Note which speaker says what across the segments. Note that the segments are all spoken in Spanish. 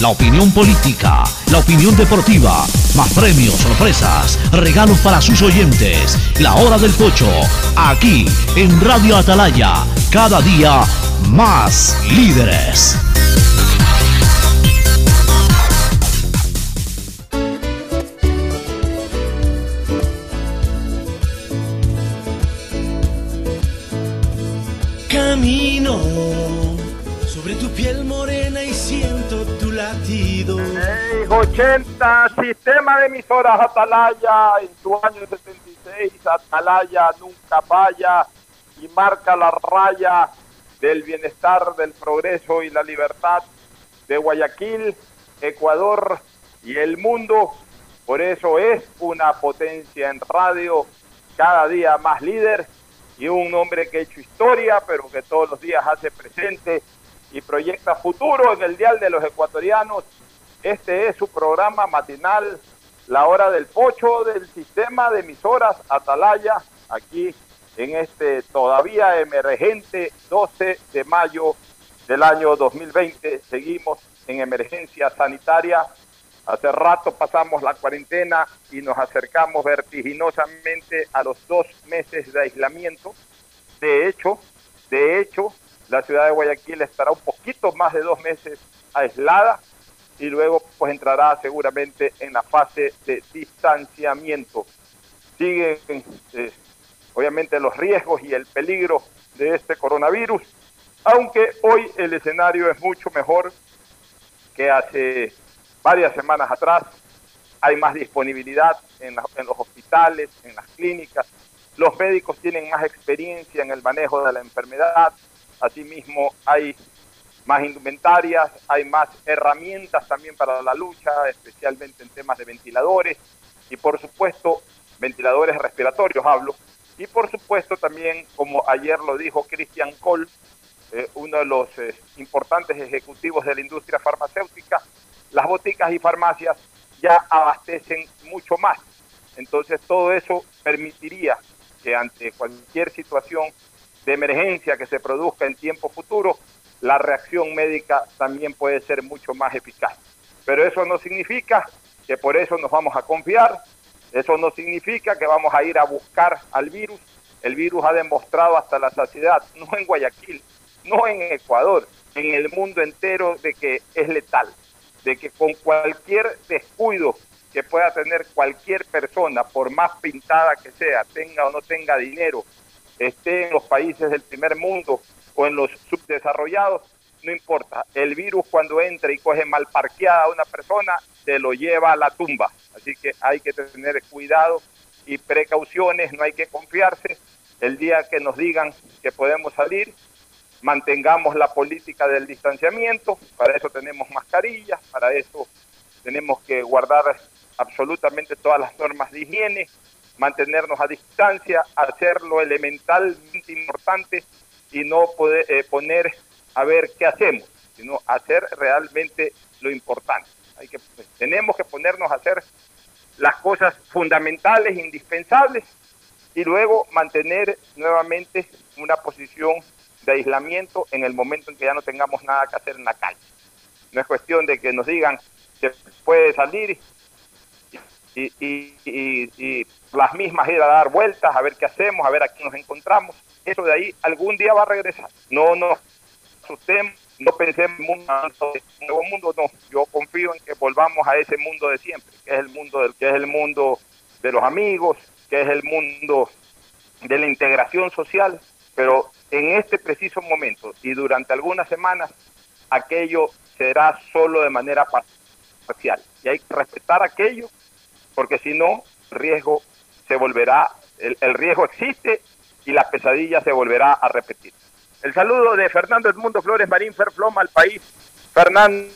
Speaker 1: la opinión política, la opinión deportiva, más premios, sorpresas, regalos para sus oyentes. La hora del pocho, aquí en Radio Atalaya, cada día más líderes.
Speaker 2: Camino
Speaker 3: 80, sistema de emisoras Atalaya, en tu año 76, Atalaya nunca falla y marca la raya del bienestar, del progreso y la libertad de Guayaquil, Ecuador y el mundo. Por eso es una potencia en radio, cada día más líder y un hombre que ha hecho historia, pero que todos los días hace presente y proyecta futuro en el Dial de los Ecuatorianos. Este es su programa matinal, La Hora del Pocho del sistema de emisoras Atalaya, aquí en este todavía emergente 12 de mayo del año 2020. Seguimos en emergencia sanitaria. Hace rato pasamos la cuarentena y nos acercamos vertiginosamente a los dos meses de aislamiento. De hecho, de hecho, la ciudad de Guayaquil estará un poquito más de dos meses aislada y luego pues entrará seguramente en la fase de distanciamiento. Siguen eh, obviamente los riesgos y el peligro de este coronavirus, aunque hoy el escenario es mucho mejor que hace varias semanas atrás. Hay más disponibilidad en, en los hospitales, en las clínicas. Los médicos tienen más experiencia en el manejo de la enfermedad. Asimismo, hay más indumentarias, hay más herramientas también para la lucha, especialmente en temas de ventiladores y por supuesto ventiladores respiratorios hablo. Y por supuesto también, como ayer lo dijo Christian Kohl, eh, uno de los eh, importantes ejecutivos de la industria farmacéutica, las boticas y farmacias ya abastecen mucho más. Entonces todo eso permitiría que ante cualquier situación de emergencia que se produzca en tiempo futuro, la reacción médica también puede ser mucho más eficaz. Pero eso no significa que por eso nos vamos a confiar, eso no significa que vamos a ir a buscar al virus. El virus ha demostrado hasta la saciedad, no en Guayaquil, no en Ecuador, en el mundo entero de que es letal, de que con cualquier descuido que pueda tener cualquier persona, por más pintada que sea, tenga o no tenga dinero, esté en los países del primer mundo o en los subdesarrollados, no importa. El virus cuando entra y coge mal parqueada a una persona, se lo lleva a la tumba. Así que hay que tener cuidado y precauciones, no hay que confiarse. El día que nos digan que podemos salir, mantengamos la política del distanciamiento, para eso tenemos mascarillas, para eso tenemos que guardar absolutamente todas las normas de higiene, mantenernos a distancia, hacer lo elementalmente importante y no poder eh, poner a ver qué hacemos, sino hacer realmente lo importante. Pues, tenemos que ponernos a hacer las cosas fundamentales, indispensables, y luego mantener nuevamente una posición de aislamiento en el momento en que ya no tengamos nada que hacer en la calle. No es cuestión de que nos digan que puede salir y, y, las mismas ir a dar vueltas, a ver qué hacemos, a ver a quién nos encontramos. Eso de ahí algún día va a regresar. No nos asustemos, no pensemos en un nuevo mundo, no. Yo confío en que volvamos a ese mundo de siempre, que es el mundo del que es el mundo de los amigos, que es el mundo de la integración social, pero en este preciso momento y durante algunas semanas aquello será solo de manera parcial y hay que respetar aquello porque si no, el riesgo se volverá, el, riesgo existe y la pesadilla se volverá a repetir. El saludo de Fernando Edmundo Flores Marín Ferfloma al país. Fernando,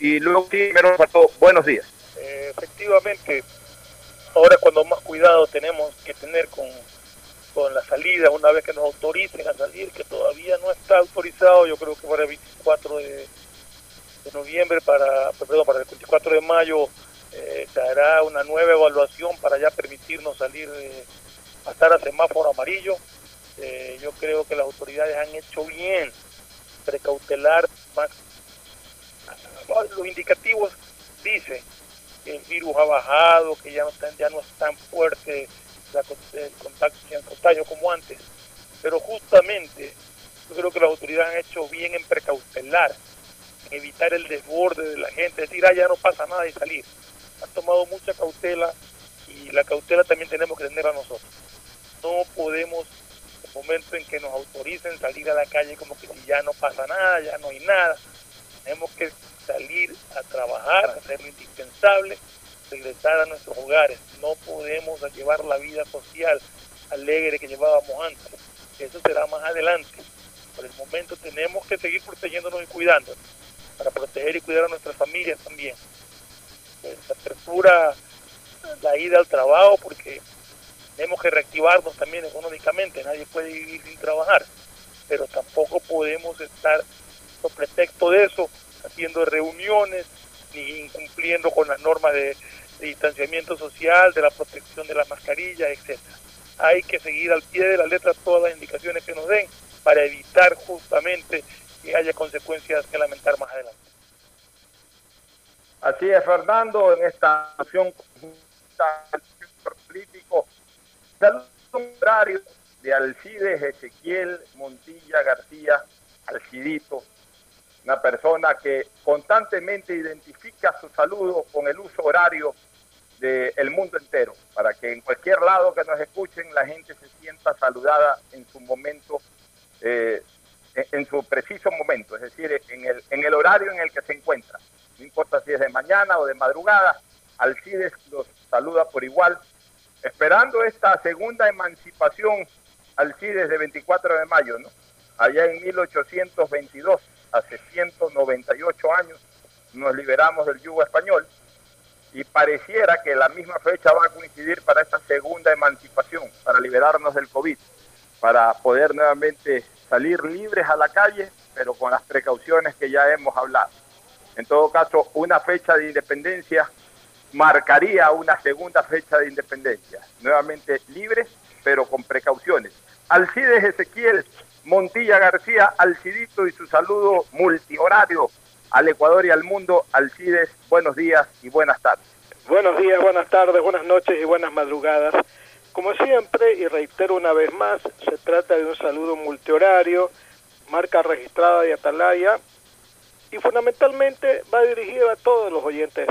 Speaker 3: y luego primero buenos días.
Speaker 4: Eh, efectivamente, ahora cuando más cuidado tenemos que tener con, con la salida, una vez que nos autoricen a salir, que todavía no está autorizado, yo creo que para el 24 de, noviembre, para, perdón, para el 24 de mayo eh, se hará una nueva evaluación para ya permitirnos salir, eh, a estar a semáforo amarillo. Eh, yo creo que las autoridades han hecho bien precautelar más. Los indicativos dicen que el virus ha bajado, que ya no, ya no es tan fuerte el contacto, el contagio como antes. Pero justamente yo creo que las autoridades han hecho bien en precautelar, en evitar el desborde de la gente, decir, ah, ya no pasa nada y salir. Han tomado mucha cautela y la cautela también tenemos que tener a nosotros. No podemos, el momento en que nos autoricen salir a la calle como que si ya no pasa nada, ya no hay nada, tenemos que salir a trabajar, hacer lo indispensable regresar a nuestros hogares. No podemos llevar la vida social alegre que llevábamos antes. Eso será más adelante. Por el momento tenemos que seguir protegiéndonos y cuidándonos para proteger y cuidar a nuestras familias también. Pues, apertura la ida al trabajo porque tenemos que reactivarnos también económicamente. Nadie puede vivir sin trabajar, pero tampoco podemos estar, por pretexto de eso, haciendo reuniones ni incumpliendo con las normas de, distanciamiento social, de la protección de la mascarilla, etcétera. Hay que seguir al pie de la letra todas las indicaciones que nos den para evitar justamente que haya consecuencias que lamentar más adelante.
Speaker 3: Así es, Fernando, en esta acción saludo contrario de Alcides Ezequiel Montilla García, Alcidito, una persona que constantemente identifica su saludo con el uso horario del mundo entero, para que en cualquier lado que nos escuchen la gente se sienta saludada en su momento, eh, en su preciso momento, es decir, en el, en el horario en el que se encuentra. No importa si es de mañana o de madrugada, Alcides los saluda por igual, esperando esta segunda emancipación, Alcides de 24 de mayo, ¿no? allá en 1822 hace 198 años nos liberamos del yugo español y pareciera que la misma fecha va a coincidir para esta segunda emancipación, para liberarnos del COVID, para poder nuevamente salir libres a la calle, pero con las precauciones que ya hemos hablado. En todo caso, una fecha de independencia marcaría una segunda fecha de independencia, nuevamente libres, pero con precauciones. Alcides Ezequiel Montilla García, Alcidito y su saludo multihorario al Ecuador y al mundo. Alcides, buenos días y buenas tardes.
Speaker 4: Buenos días, buenas tardes, buenas noches y buenas madrugadas. Como siempre, y reitero una vez más, se trata de un saludo multihorario, marca registrada de Atalaya, y fundamentalmente va dirigido a todos los oyentes,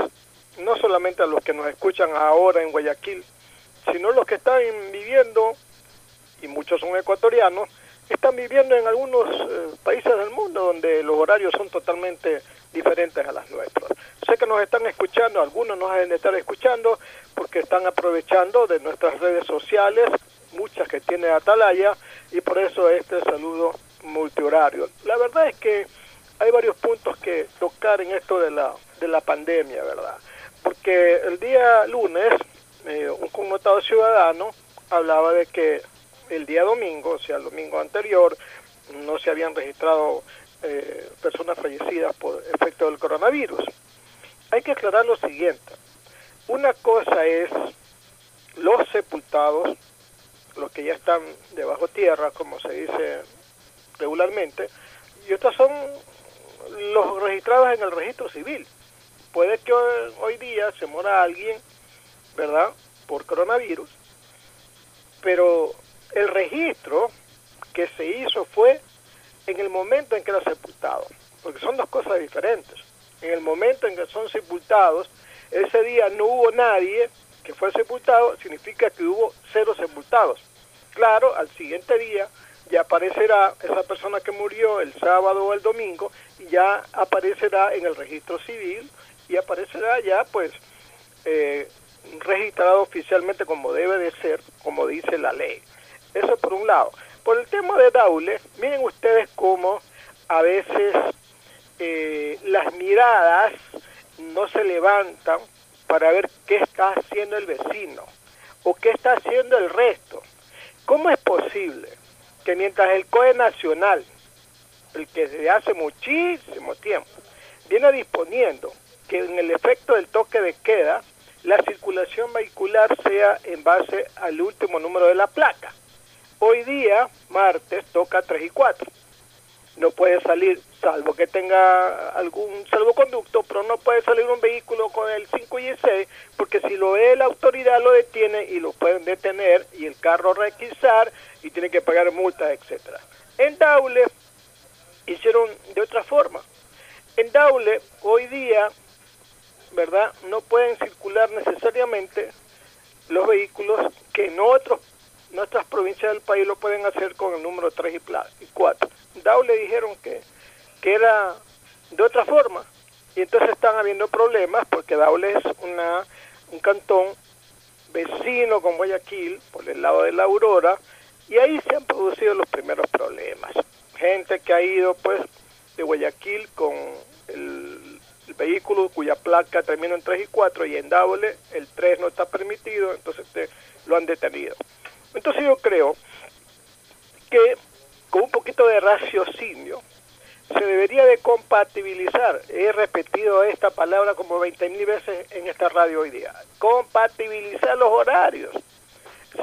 Speaker 4: no solamente a los que nos escuchan ahora en Guayaquil, sino los que están viviendo, y muchos son ecuatorianos, están viviendo en algunos eh, países del mundo donde los horarios son totalmente diferentes a las nuestras. Sé que nos están escuchando, algunos nos deben de estar escuchando porque están aprovechando de nuestras redes sociales, muchas que tiene Atalaya, y por eso este saludo multihorario. La verdad es que hay varios puntos que tocar en esto de la, de la pandemia, ¿verdad? Porque el día lunes, eh, un connotado ciudadano hablaba de que el día domingo, o sea, el domingo anterior, no se habían registrado eh, personas fallecidas por efecto del coronavirus. Hay que aclarar lo siguiente. Una cosa es los sepultados, los que ya están debajo tierra, como se dice regularmente, y otras son los registrados en el registro civil. Puede que hoy, día se muera alguien, ¿verdad?, por coronavirus, pero el registro que se hizo fue en el momento en que era sepultado, porque son dos cosas diferentes. En el momento en que son sepultados, ese día no hubo nadie que fue sepultado, significa que hubo cero sepultados. Claro, al siguiente día ya aparecerá esa persona que murió el sábado o el domingo y ya aparecerá en el registro civil y aparecerá ya pues eh, registrado oficialmente como debe de ser, como dice la ley. Eso por un lado. Por el tema de Daule, miren ustedes cómo a veces eh, las miradas no se levantan para ver qué está haciendo el vecino o qué está haciendo el resto. ¿Cómo es posible que mientras el COE nacional, el que desde hace muchísimo tiempo viene disponiendo que en el efecto del toque de queda, la circulación vehicular sea en base al último número de la placa. Hoy día, martes, toca 3 y 4 no puede salir, salvo que tenga algún salvoconducto, pero no puede salir un vehículo con el 5 y el 6, porque si lo ve la autoridad lo detiene y lo pueden detener y el carro requisar y tiene que pagar multas, etcétera. En Daule hicieron de otra forma. En Daule hoy día, ¿verdad? No pueden circular necesariamente los vehículos que en otros nuestras provincias del país lo pueden hacer con el número 3 y 4. Daule dijeron que, que era de otra forma y entonces están habiendo problemas porque Daule es una, un cantón vecino con Guayaquil por el lado de la Aurora y ahí se han producido los primeros problemas. Gente que ha ido pues de Guayaquil con el, el vehículo cuya placa termina en 3 y 4 y en Daule el 3 no está permitido, entonces te, lo han detenido. Entonces yo creo que con un poquito de raciocinio, se debería de compatibilizar. He repetido esta palabra como 20 mil veces en esta radio hoy día. Compatibilizar los horarios.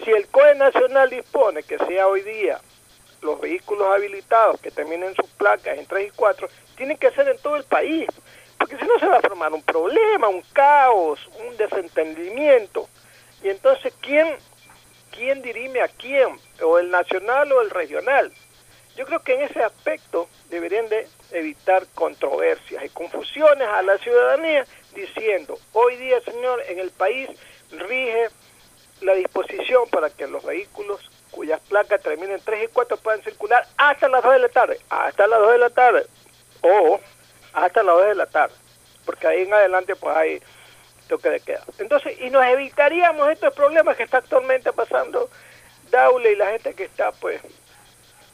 Speaker 4: Si el COE Nacional dispone que sea hoy día los vehículos habilitados que terminen sus placas en 3 y 4, tienen que ser en todo el país. Porque si no se va a formar un problema, un caos, un desentendimiento. Y entonces, ¿quién, quién dirime a quién? ¿O el nacional o el regional? Yo creo que en ese aspecto deberían de evitar controversias y confusiones a la ciudadanía diciendo, hoy día, señor, en el país rige la disposición para que los vehículos cuyas placas terminen 3 y 4 puedan circular hasta las 2 de la tarde, hasta las 2 de la tarde, o hasta las 2 de la tarde, porque ahí en adelante pues hay toque de queda. Entonces, y nos evitaríamos estos problemas que está actualmente pasando Daule y la gente que está pues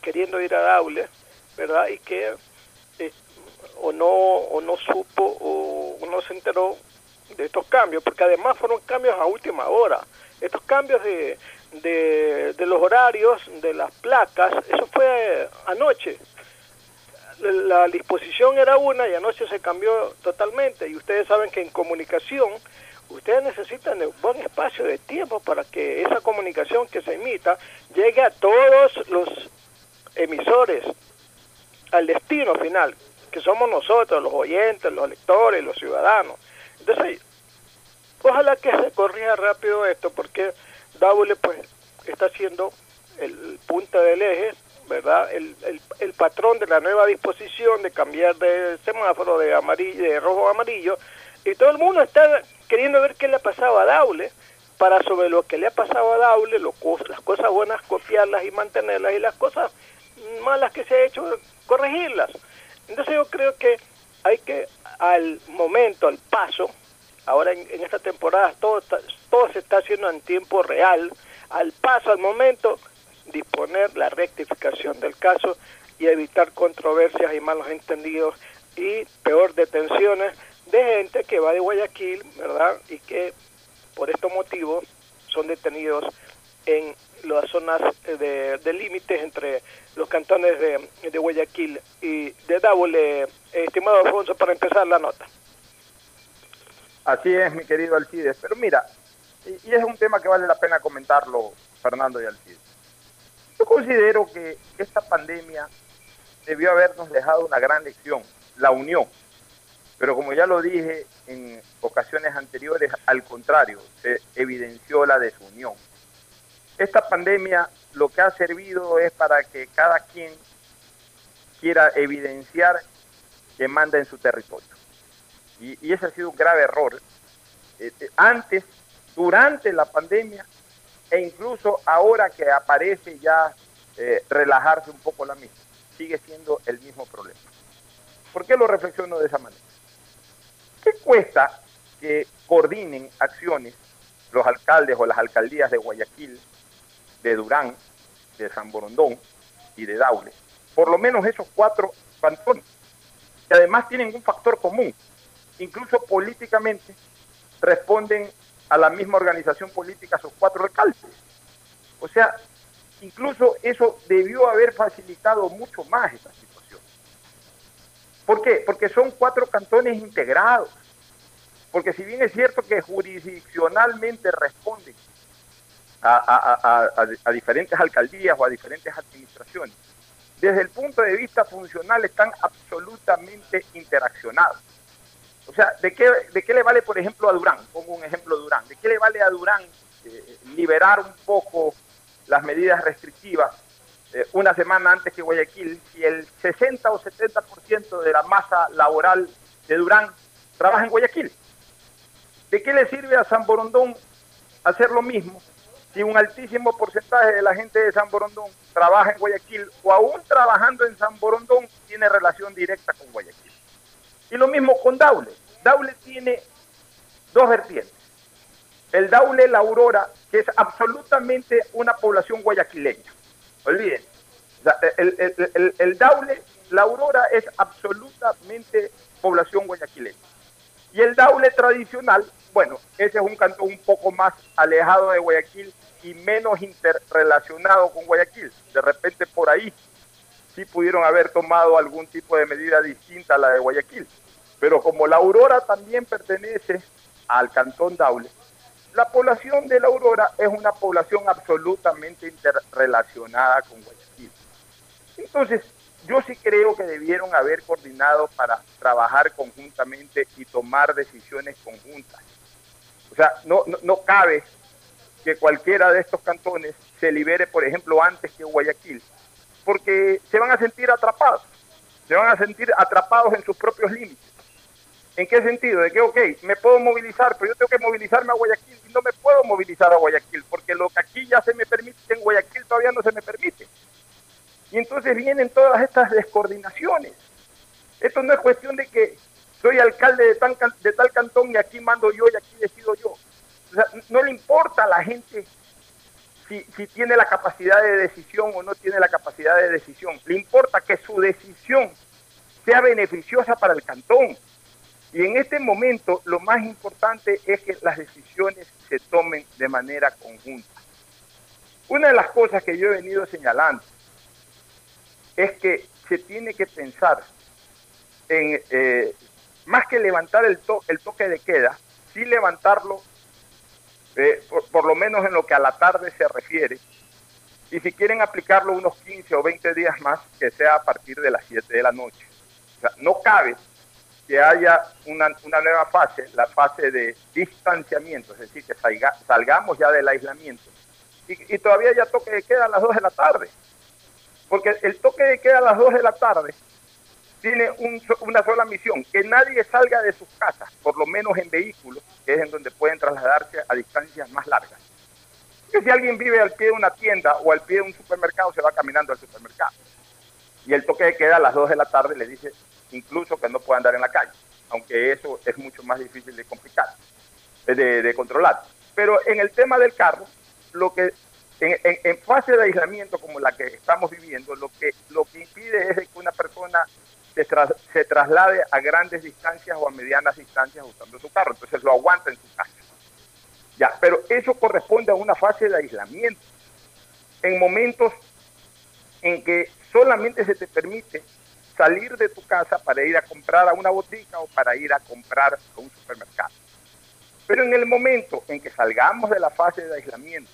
Speaker 4: queriendo ir a Daule, ¿verdad? Y que eh, o no o no supo o, no se enteró de estos cambios, porque además fueron cambios a última hora. Estos cambios de, de, de los horarios, de las placas, eso fue anoche. La disposición era una y anoche se cambió totalmente. Y ustedes saben que en comunicación ustedes necesitan un buen espacio de tiempo para que esa comunicación que se emita llegue a todos los emisores al destino final, que somos nosotros, los oyentes, los lectores, los ciudadanos. Entonces, ojalá que se corrija rápido esto, porque Daule pues está siendo el punta del eje, ¿verdad? El, el, el, patrón de la nueva disposición de cambiar de semáforo de amarillo, de rojo a amarillo, y todo el mundo está queriendo ver qué le ha pasado a Daule, para sobre lo que le ha pasado a Daule, las cosas buenas copiarlas y mantenerlas, y las cosas malas que se ha hecho, corregirlas. Entonces yo creo que hay que al momento, al paso, ahora en, esta temporada todo, todo se está haciendo en tiempo real, al paso, al momento, disponer la rectificación del caso y evitar controversias y malos entendidos y peor detenciones de gente que va de Guayaquil, ¿verdad? Y que por estos motivos son detenidos en las zonas de, de límites entre los cantones de, Guayaquil y de Daule. Estimado Alfonso, para empezar la nota.
Speaker 3: Así es, mi querido Alcides. Pero mira, y, y, es un tema que vale la pena comentarlo, Fernando y Alcides. Yo considero que esta pandemia debió habernos dejado una gran lección, la unión. Pero como ya lo dije en ocasiones anteriores, al contrario, se evidenció la desunión esta pandemia lo que ha servido es para que cada quien quiera evidenciar que manda en su territorio. Y, y ese ha sido un grave error. Eh, antes, durante la pandemia e incluso ahora que aparece ya eh, relajarse un poco la misma, sigue siendo el mismo problema. ¿Por qué lo reflexiono de esa manera? ¿Qué cuesta que coordinen acciones los alcaldes o las alcaldías de Guayaquil, de Durán, de San Borondón y de Daule. Por lo menos esos cuatro cantones, que además tienen un factor común. Incluso políticamente responden a la misma organización política sus cuatro alcaldes. O sea, incluso eso debió haber facilitado mucho más esta situación. ¿Por qué? Porque son cuatro cantones integrados. Porque si bien es cierto que jurisdiccionalmente responden a, diferentes alcaldías o a diferentes administraciones, desde el punto de vista funcional están absolutamente interaccionados. O sea, ¿de qué, ¿de qué le vale, por ejemplo, a Durán? Pongo un ejemplo de Durán. ¿De qué le vale a Durán eh, liberar un poco las medidas restrictivas eh, una semana antes que Guayaquil si el 60 o 70% de la masa laboral de Durán trabaja en Guayaquil? ¿De qué le sirve a San Borondón hacer lo mismo si un altísimo porcentaje de la gente de San Borondón trabaja en Guayaquil o aún trabajando en San Borondón tiene relación directa con Guayaquil. Y lo mismo con Daule. Daule tiene dos vertientes. El Daule La Aurora, que es absolutamente una población guayaquileña. Olviden. el, Daule La Aurora es absolutamente población guayaquileña. Y el Daule tradicional, bueno, ese es un cantón un poco más alejado de Guayaquil y menos interrelacionado con Guayaquil. De repente por ahí sí pudieron haber tomado algún tipo de medida distinta a la de Guayaquil. Pero como la Aurora también pertenece al cantón Daule, la población de la Aurora es una población absolutamente interrelacionada con Guayaquil. Entonces, yo sí creo que debieron haber coordinado para trabajar conjuntamente y tomar decisiones conjuntas. O sea, no, no, cabe que cualquiera de estos cantones se libere, por ejemplo, antes que Guayaquil, porque se van a sentir atrapados, se van a sentir atrapados en sus propios límites. ¿En qué sentido? De que, ok, me puedo movilizar, pero yo tengo que movilizarme a Guayaquil y no me puedo movilizar a Guayaquil, porque lo que aquí ya se me permite, en Guayaquil todavía no se me permite. Y entonces vienen todas estas descoordinaciones. Esto no es cuestión de que soy alcalde de, tal cantón y aquí mando yo y aquí decido yo. O sea, no le importa a la gente si, tiene la capacidad de decisión o no tiene la capacidad de decisión. Le importa que su decisión sea beneficiosa para el cantón. Y en este momento lo más importante es que las decisiones se tomen de manera conjunta. Una de las cosas que yo he venido señalando es que se tiene que pensar en, eh, más que levantar el, el toque de queda, sí levantarlo, eh, por, lo menos en lo que a la tarde se refiere, y si quieren aplicarlo unos 15 o 20 días más, que sea a partir de las 7 de la noche. O sea, no cabe que haya una, nueva fase, la fase de distanciamiento, es decir, que salgamos ya del aislamiento, y, y todavía ya toque de queda a las 2 de la tarde. Porque el toque de queda a las 2 de la tarde tiene una sola misión, que nadie salga de sus casas, por lo menos en vehículos, que es en donde pueden trasladarse a distancias más largas. Que si alguien vive al pie de una tienda o al pie de un supermercado, se va caminando al supermercado. Y el toque de queda a las 2 de la tarde le dice incluso que no puede andar en la calle, aunque eso es mucho más difícil de complicar, de, de controlar. Pero en el tema del carro, lo que en, fase de aislamiento como la que estamos viviendo, lo que, lo que impide es que una persona se, se traslade a grandes distancias o a medianas distancias usando su carro, entonces lo aguanta en su casa. Ya, pero eso corresponde a una fase de aislamiento. En momentos en que solamente se te permite salir de tu casa para ir a comprar a una botica o para ir a comprar a un supermercado. Pero en el momento en que salgamos de la fase de aislamiento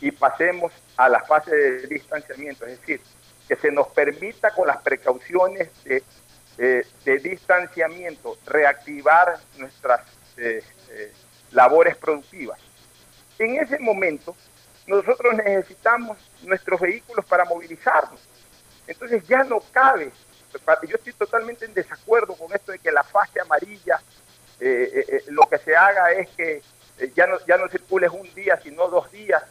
Speaker 3: y pasemos a la fase de distanciamiento, es decir, que se nos permita con las precauciones de, distanciamiento reactivar nuestras eh, eh, labores productivas. En ese momento, nosotros necesitamos nuestros vehículos para movilizarnos. Entonces ya no cabe, yo estoy totalmente en desacuerdo con esto de que la fase amarilla, eh, lo que se haga es que ya no, ya no circules un día, sino dos días,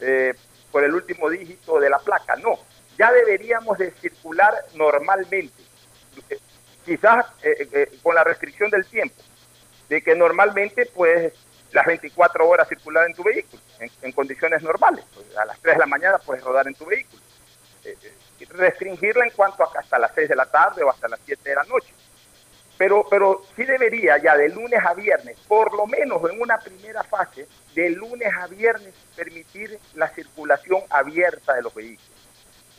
Speaker 3: eh, por el último dígito de la placa. No, ya deberíamos de circular normalmente, quizás eh, eh, con la restricción del tiempo, de que normalmente pues las 24 horas circular en tu vehículo, en, condiciones normales. Pues, a las 3 de la mañana puedes rodar en tu vehículo. Restringirla en cuanto a hasta las 6 de la tarde o hasta las 7 de la noche. pero, pero sí debería ya de lunes a viernes, por lo menos en una primera fase, de lunes a viernes permitir la circulación abierta de los vehículos.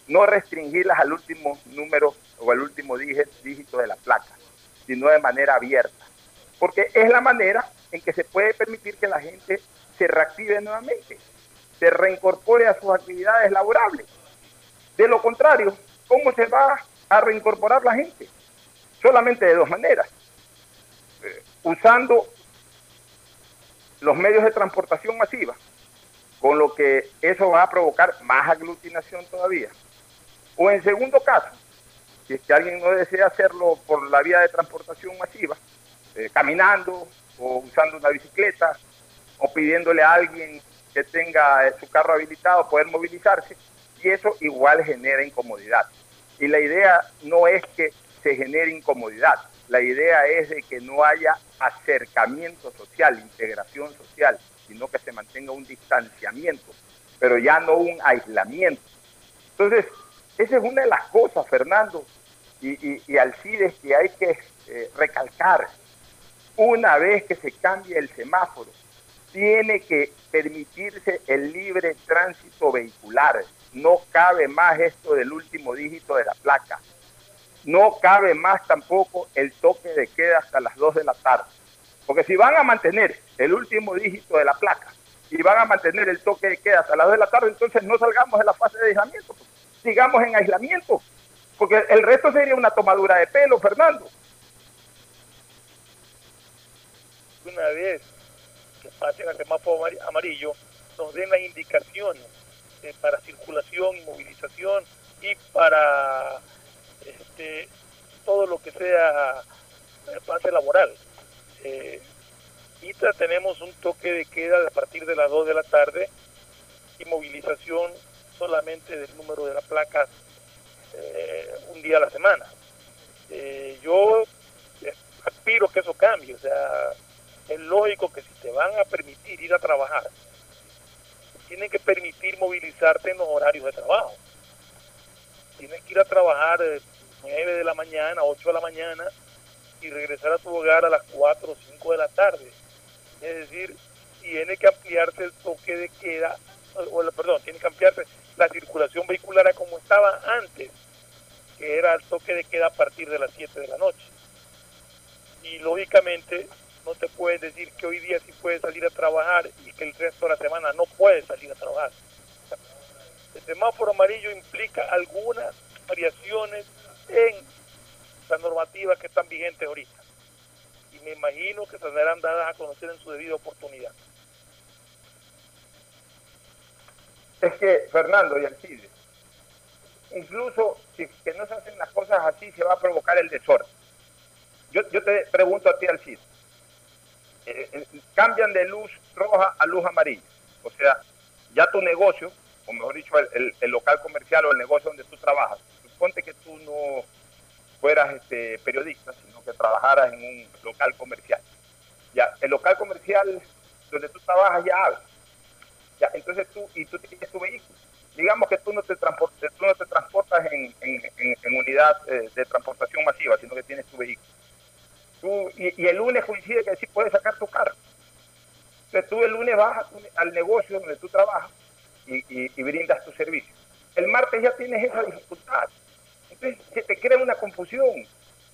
Speaker 3: No restringirlas al último número o al último dígito de la placa, sino de manera abierta. Porque es la manera en que se puede permitir que la gente se reactive nuevamente, se reincorpore a sus actividades laborables. De lo contrario, ¿cómo se va a reincorporar la gente? Solamente de dos maneras. Eh, usando los medios de transportación masiva, con lo que eso va a provocar más aglutinación todavía. O en segundo caso, si es que alguien no desea hacerlo por la vía de transportación masiva, eh, caminando o usando una bicicleta o pidiéndole a alguien que tenga eh, su carro habilitado poder movilizarse, y eso igual genera incomodidad. Y la idea no es que se genere incomodidad, la idea es de que no haya acercamiento social, integración social, sino que se mantenga un distanciamiento, pero ya no un aislamiento. Entonces, esa es una de las cosas, Fernando y, Alcides, que hay que eh, recalcar. Una vez que se cambie el semáforo, tiene que permitirse el libre tránsito vehicular. No cabe más esto del último dígito de la placa. No cabe más tampoco el toque de queda hasta las 2 de la tarde. Porque si van a mantener el último dígito de la placa y van a mantener el toque de queda hasta las 2 de la tarde, entonces no salgamos de la fase de aislamiento. Pues. Sigamos en aislamiento. Porque el resto sería una tomadura de pelo, Fernando.
Speaker 5: Una vez que pasen al semáforo amarillo, nos den las indicaciones eh, para circulación y movilización y para este, todo lo que sea pase laboral. Eh, tenemos un toque de queda a partir de las 2 de la tarde y movilización solamente del número de la placa eh, un día a la semana. Eh, yo aspiro que eso cambie, o sea, es lógico que si te van a permitir ir a trabajar, tienen que permitir movilizarte en los horarios de trabajo. Tienes que ir a trabajar 9 de la mañana, 8 de la mañana y regresar a tu hogar a las 4 o 5 de la tarde. Es decir, tiene que ampliarse el toque de queda, o, perdón, tiene que ampliarse la circulación vehicular a como estaba antes, que era el toque de queda a partir de las 7 de la noche. Y lógicamente no te puedes decir que hoy día sí puedes salir a trabajar y que el resto de la semana no puedes salir a trabajar. El semáforo amarillo implica algunas variaciones en las normativas que están vigentes ahorita. Y me imagino que serán dadas a conocer en su debida oportunidad.
Speaker 3: Es que, Fernando y Alcides, incluso si que no se hacen las cosas así, se va a provocar el desorden. Yo, yo te pregunto a ti, Alcides, cambian de luz roja a luz amarilla. O sea, ya tu negocio, o mejor dicho, el, el local comercial o el negocio donde tú trabajas, suponte que tú no fueras este, periodista, sino que trabajaras en un local comercial. Ya, el local comercial donde tú trabajas ya abre. Ya, entonces tú, y tú tienes tu vehículo. Digamos que tú no te, tú no te transportas en, en, unidad eh, de transportación masiva, sino que tienes tu vehículo. Tú, y, el lunes coincide que sí puedes sacar tu carro. Entonces tú el lunes vas al negocio donde tú trabajas y, y brindas tu servicio. El martes ya tienes esa dificultad se te crea una confusión.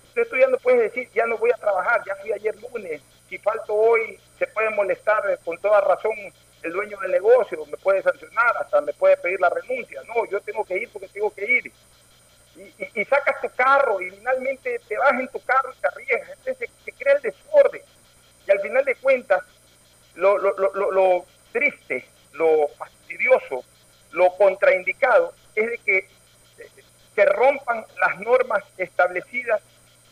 Speaker 3: Entonces tú ya no puedes decir, ya no voy a trabajar, ya fui ayer lunes, si falto hoy, se puede molestar con toda razón el dueño del negocio, me puede sancionar, hasta me puede pedir la renuncia. No, yo tengo que ir porque tengo que ir. Y, sacas tu carro y finalmente te vas en tu carro y te arriesgas. Entonces se, crea el desorden. Y al final de cuentas, lo, lo, lo, lo triste, lo fastidioso, lo contraindicado es de que que rompan las normas establecidas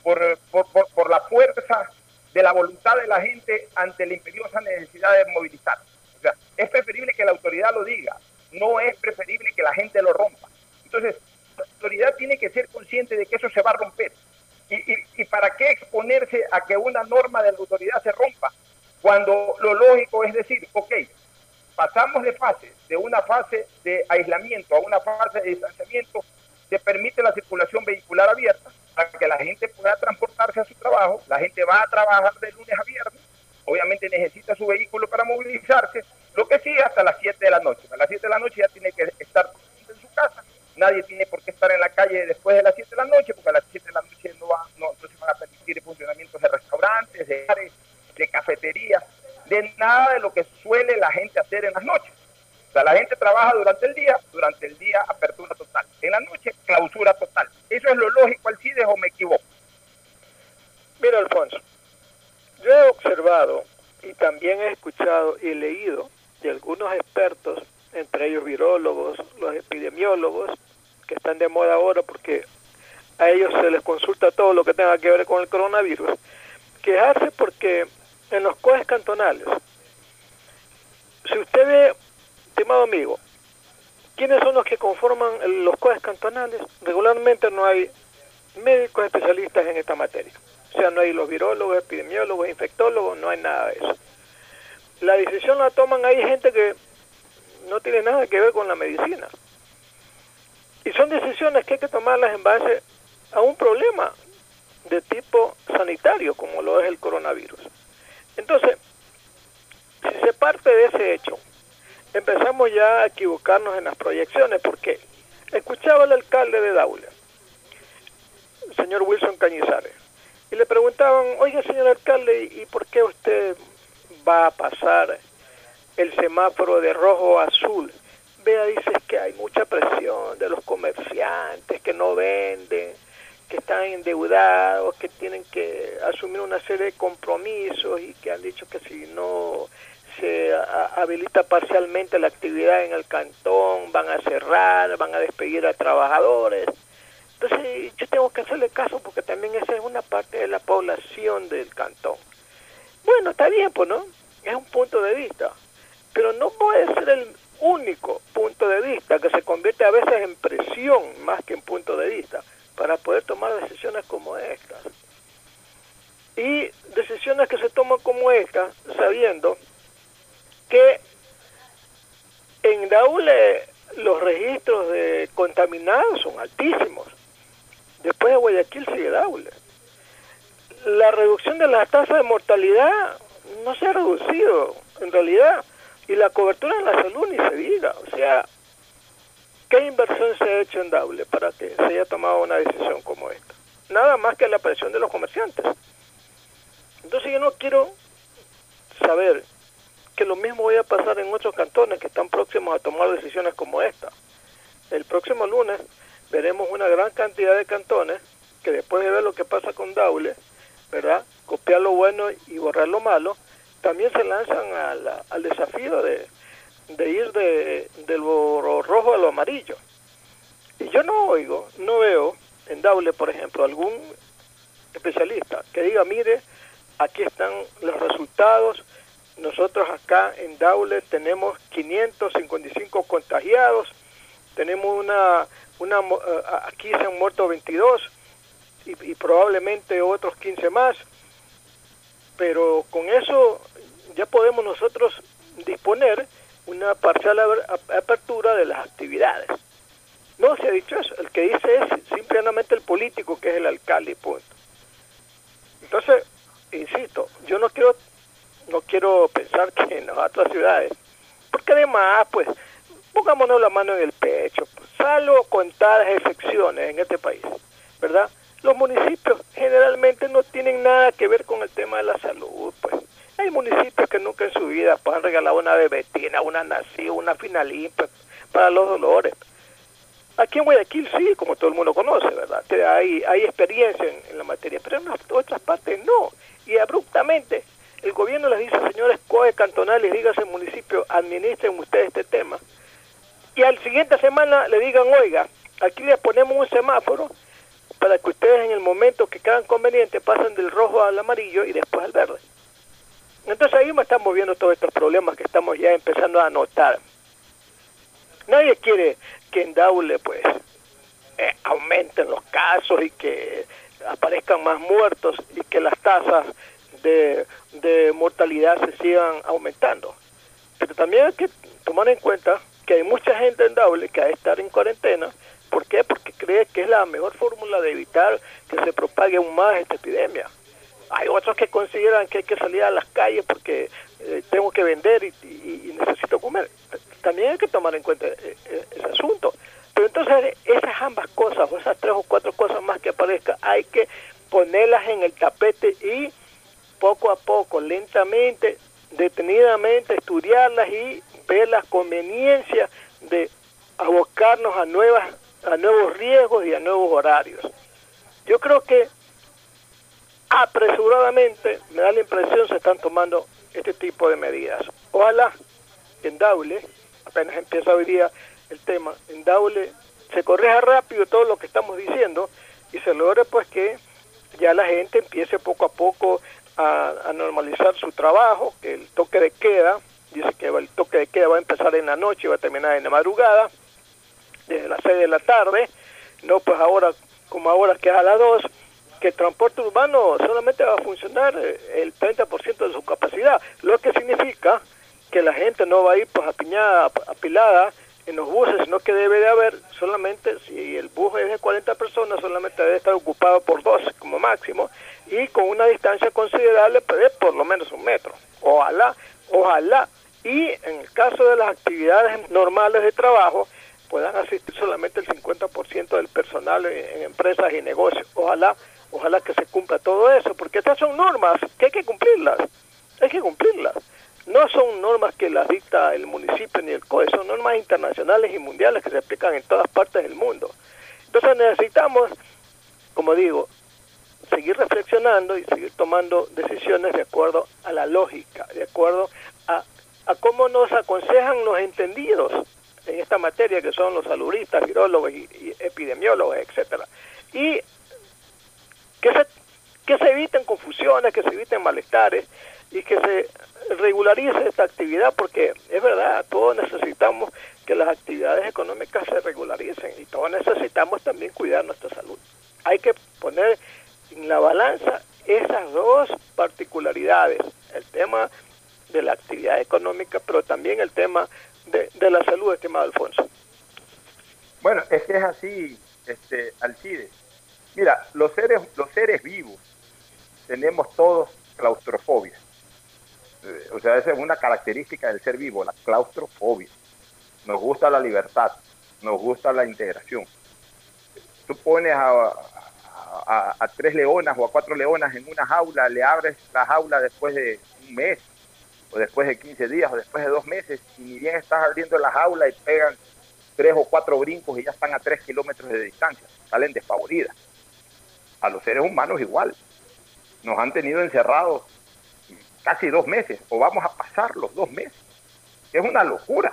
Speaker 3: por, por, la fuerza de la voluntad de la gente ante la imperiosa necesidad de movilizar. O sea, es preferible que la autoridad lo diga, no es preferible que la gente lo rompa. Entonces, autoridad tiene que ser consciente de que eso se va a romper. ¿Y, y, y para qué exponerse a que una norma de la autoridad se rompa? Cuando lo lógico es decir, ok, pasamos de fase, de una fase de aislamiento a una fase de distanciamiento, se permite la circulación vehicular abierta para que la gente pueda transportarse a su trabajo. La gente va a trabajar de lunes a viernes. Obviamente necesita su vehículo para movilizarse. Lo que sí, hasta las 7 de la noche. A las 7 de la noche ya tiene que estar en su casa. Nadie tiene por qué estar en la calle después de las 7 de la noche, porque a las 7 de la noche no, no, se van a permitir funcionamientos de restaurantes, de bares, de cafeterías, de nada de lo que suele la gente hacer en las noches. O sea, la gente trabaja durante el día, durante el día apertura total. En la noche, clausura total. ¿Eso es lo lógico, Alcides, o me equivoco?
Speaker 4: Mira, Alfonso, yo he observado y también he escuchado y leído de algunos expertos, entre ellos virólogos, los epidemiólogos, que están de moda ahora porque a ellos se les consulta todo lo que tenga que ver con el coronavirus, quejarse porque en los COES cantonales, si usted ve, estimado amigo, ¿quiénes son los que conforman los COES cantonales? Regularmente no hay médicos especialistas en esta materia. O sea, no hay los virólogos, epidemiólogos, infectólogos, no hay nada de eso. La decisión la toman ahí gente que no tiene nada que ver con la medicina. Y son decisiones que hay que tomarlas en base a un problema de tipo sanitario, como lo es el coronavirus. Entonces, si se parte de ese hecho, empezamos ya a equivocarnos en las proyecciones, porque escuchaba al alcalde de Daule, el señor Wilson Cañizares, y le preguntaban, oiga señor alcalde, ¿y por qué usted va a pasar el semáforo de rojo a azul? Vea, dice que hay mucha presión de los comerciantes que no venden, que están endeudados, que tienen que asumir una serie de compromisos y que han dicho que si no se habilita parcialmente la actividad en el cantón, van a cerrar, van a despedir a trabajadores. Entonces yo tengo que hacerle caso porque también esa es una parte de la población del cantón. Bueno, está bien, pues, ¿no? Es un punto de vista. Pero no puede ser el único punto de vista que se convierte a veces en presión más que en punto de vista para poder tomar decisiones como estas. Y decisiones que se toman como estas sabiendo que en Daule los registros de contaminados son altísimos. Después de Guayaquil sigue Daule. La reducción de la tasa de mortalidad no se ha reducido en realidad. Y la cobertura en la salud ni se diga. O sea, ¿qué inversión se ha hecho en Daule para que se haya tomado una decisión como esta? Nada más que la presión de los comerciantes. Entonces yo no quiero saber que lo mismo vaya a pasar en otros cantones que están próximos a tomar decisiones como esta. El próximo lunes veremos una gran cantidad de cantones que después de ver lo que pasa con Daule, ¿verdad? Copiar lo bueno y borrar lo malo, también se lanzan al desafío de, ir de, del rojo a lo amarillo. Y yo no oigo, no veo en Daule, por ejemplo, algún especialista que diga, mire, aquí están los resultados, nosotros acá en Daule tenemos 555 contagiados, tenemos una, una eh, aquí se han muerto 22 y, y probablemente otros 15 más, pero con eso ya podemos nosotros disponer una parcial apertura de las actividades. No se ha dicho eso, el que dice es simplemente el político que es el alcalde punto. Entonces, insisto, yo no quiero no quiero pensar que en las otras ciudades, porque además, pues, pongámonos la mano en el pecho, pues, salvo contadas excepciones en este país, ¿verdad? Los municipios generalmente no tienen nada que ver con el tema de la salud, pues. Hay municipios que nunca en su vida han regalado una bebetina, una nací, una finalín para los dolores. Aquí en Guayaquil sí, como todo el mundo conoce, ¿verdad? Hay, hay experiencia en, la materia, pero en otras partes no. Y abruptamente el gobierno les dice, señores COE cantonales, dígase municipio, administren ustedes este tema. Y al siguiente semana le digan, oiga, aquí les ponemos un semáforo para que ustedes en el momento que quedan conveniente pasen del rojo al amarillo y después al verde. Entonces ahí me estamos viendo todos estos problemas que estamos ya empezando a notar. Nadie quiere que en Daule pues eh, aumenten los casos y que aparezcan más muertos y que las tasas de, de mortalidad se sigan aumentando. Pero también hay que tomar en cuenta que hay mucha gente en Daule que ha de estar en cuarentena ¿Por qué? Porque cree que es la mejor fórmula de evitar que se propague aún más esta epidemia. Hay otros que consideran que hay que salir a las calles porque eh, tengo que vender y, necesito comer. También hay que tomar en cuenta eh, eh, ese asunto. Pero entonces esas ambas cosas, o esas tres o cuatro cosas más que aparezcan, hay que ponerlas en el tapete y poco a poco, lentamente, detenidamente, estudiarlas y ver las conveniencias de abocarnos a nuevas a nuevos riesgos y a nuevos horarios. Yo creo que apresuradamente, me da la impresión, se están tomando este tipo de medidas. Ojalá en Daule, apenas empieza hoy día el tema, en Daule se corrija rápido todo lo que estamos diciendo y se logre pues que ya la gente empiece poco a poco a, normalizar su trabajo, que el toque de queda, dice que el toque de queda va a empezar en la noche y va a terminar en la madrugada, desde las 6 de la tarde, no pues ahora como ahora que es a las 2, que el transporte urbano solamente va a funcionar eh, el 30% de su capacidad, lo que significa que la gente no va a ir pues apiñada, apilada en los buses, sino que debe de haber solamente, si el bus es de 40 personas, solamente debe estar ocupado por dos como máximo y con una distancia considerable pues, por lo menos un metro. Ojalá, ojalá. Y en el caso de las actividades normales de trabajo, puedan asistir solamente el 50% del personal en empresas y negocios. Ojalá Ojalá que se cumpla todo eso, porque estas son normas que hay que cumplirlas, hay que cumplirlas. No son normas que las dicta el municipio ni el COE, son normas internacionales y mundiales que se aplican en todas partes del mundo. Entonces necesitamos, como digo, seguir reflexionando y seguir tomando decisiones de acuerdo a la lógica, de acuerdo a, a cómo nos aconsejan los entendidos en esta materia, que son los saludistas, virólogos y, epidemiólogos, etcétera. Y que se, que se eviten confusiones, que se eviten malestares y que se regularice esta actividad porque es verdad, todos necesitamos que las actividades económicas se regularicen y todos necesitamos también cuidar nuestra salud. Hay que poner en la balanza esas dos particularidades, el tema de la actividad económica, pero también el tema de, de la salud, estimado Alfonso.
Speaker 3: Bueno, es que es así, este, Alcide. Mira, los seres, los seres vivos tenemos todos claustrofobia. Eh, o sea, esa es una característica del ser vivo, la claustrofobia. Nos gusta la libertad, nos gusta la integración. Tú pones a, tres leonas o a cuatro leonas en una jaula, le abres la jaula después de un mes, o después de 15 días, o después de dos meses, y ni bien estás abriendo la jaula y pegan tres o cuatro brincos y ya están a tres kilómetros de distancia, salen despavoridas a los seres humanos igual. Nos han tenido encerrados casi dos meses, o vamos a pasar los dos meses. Es una locura,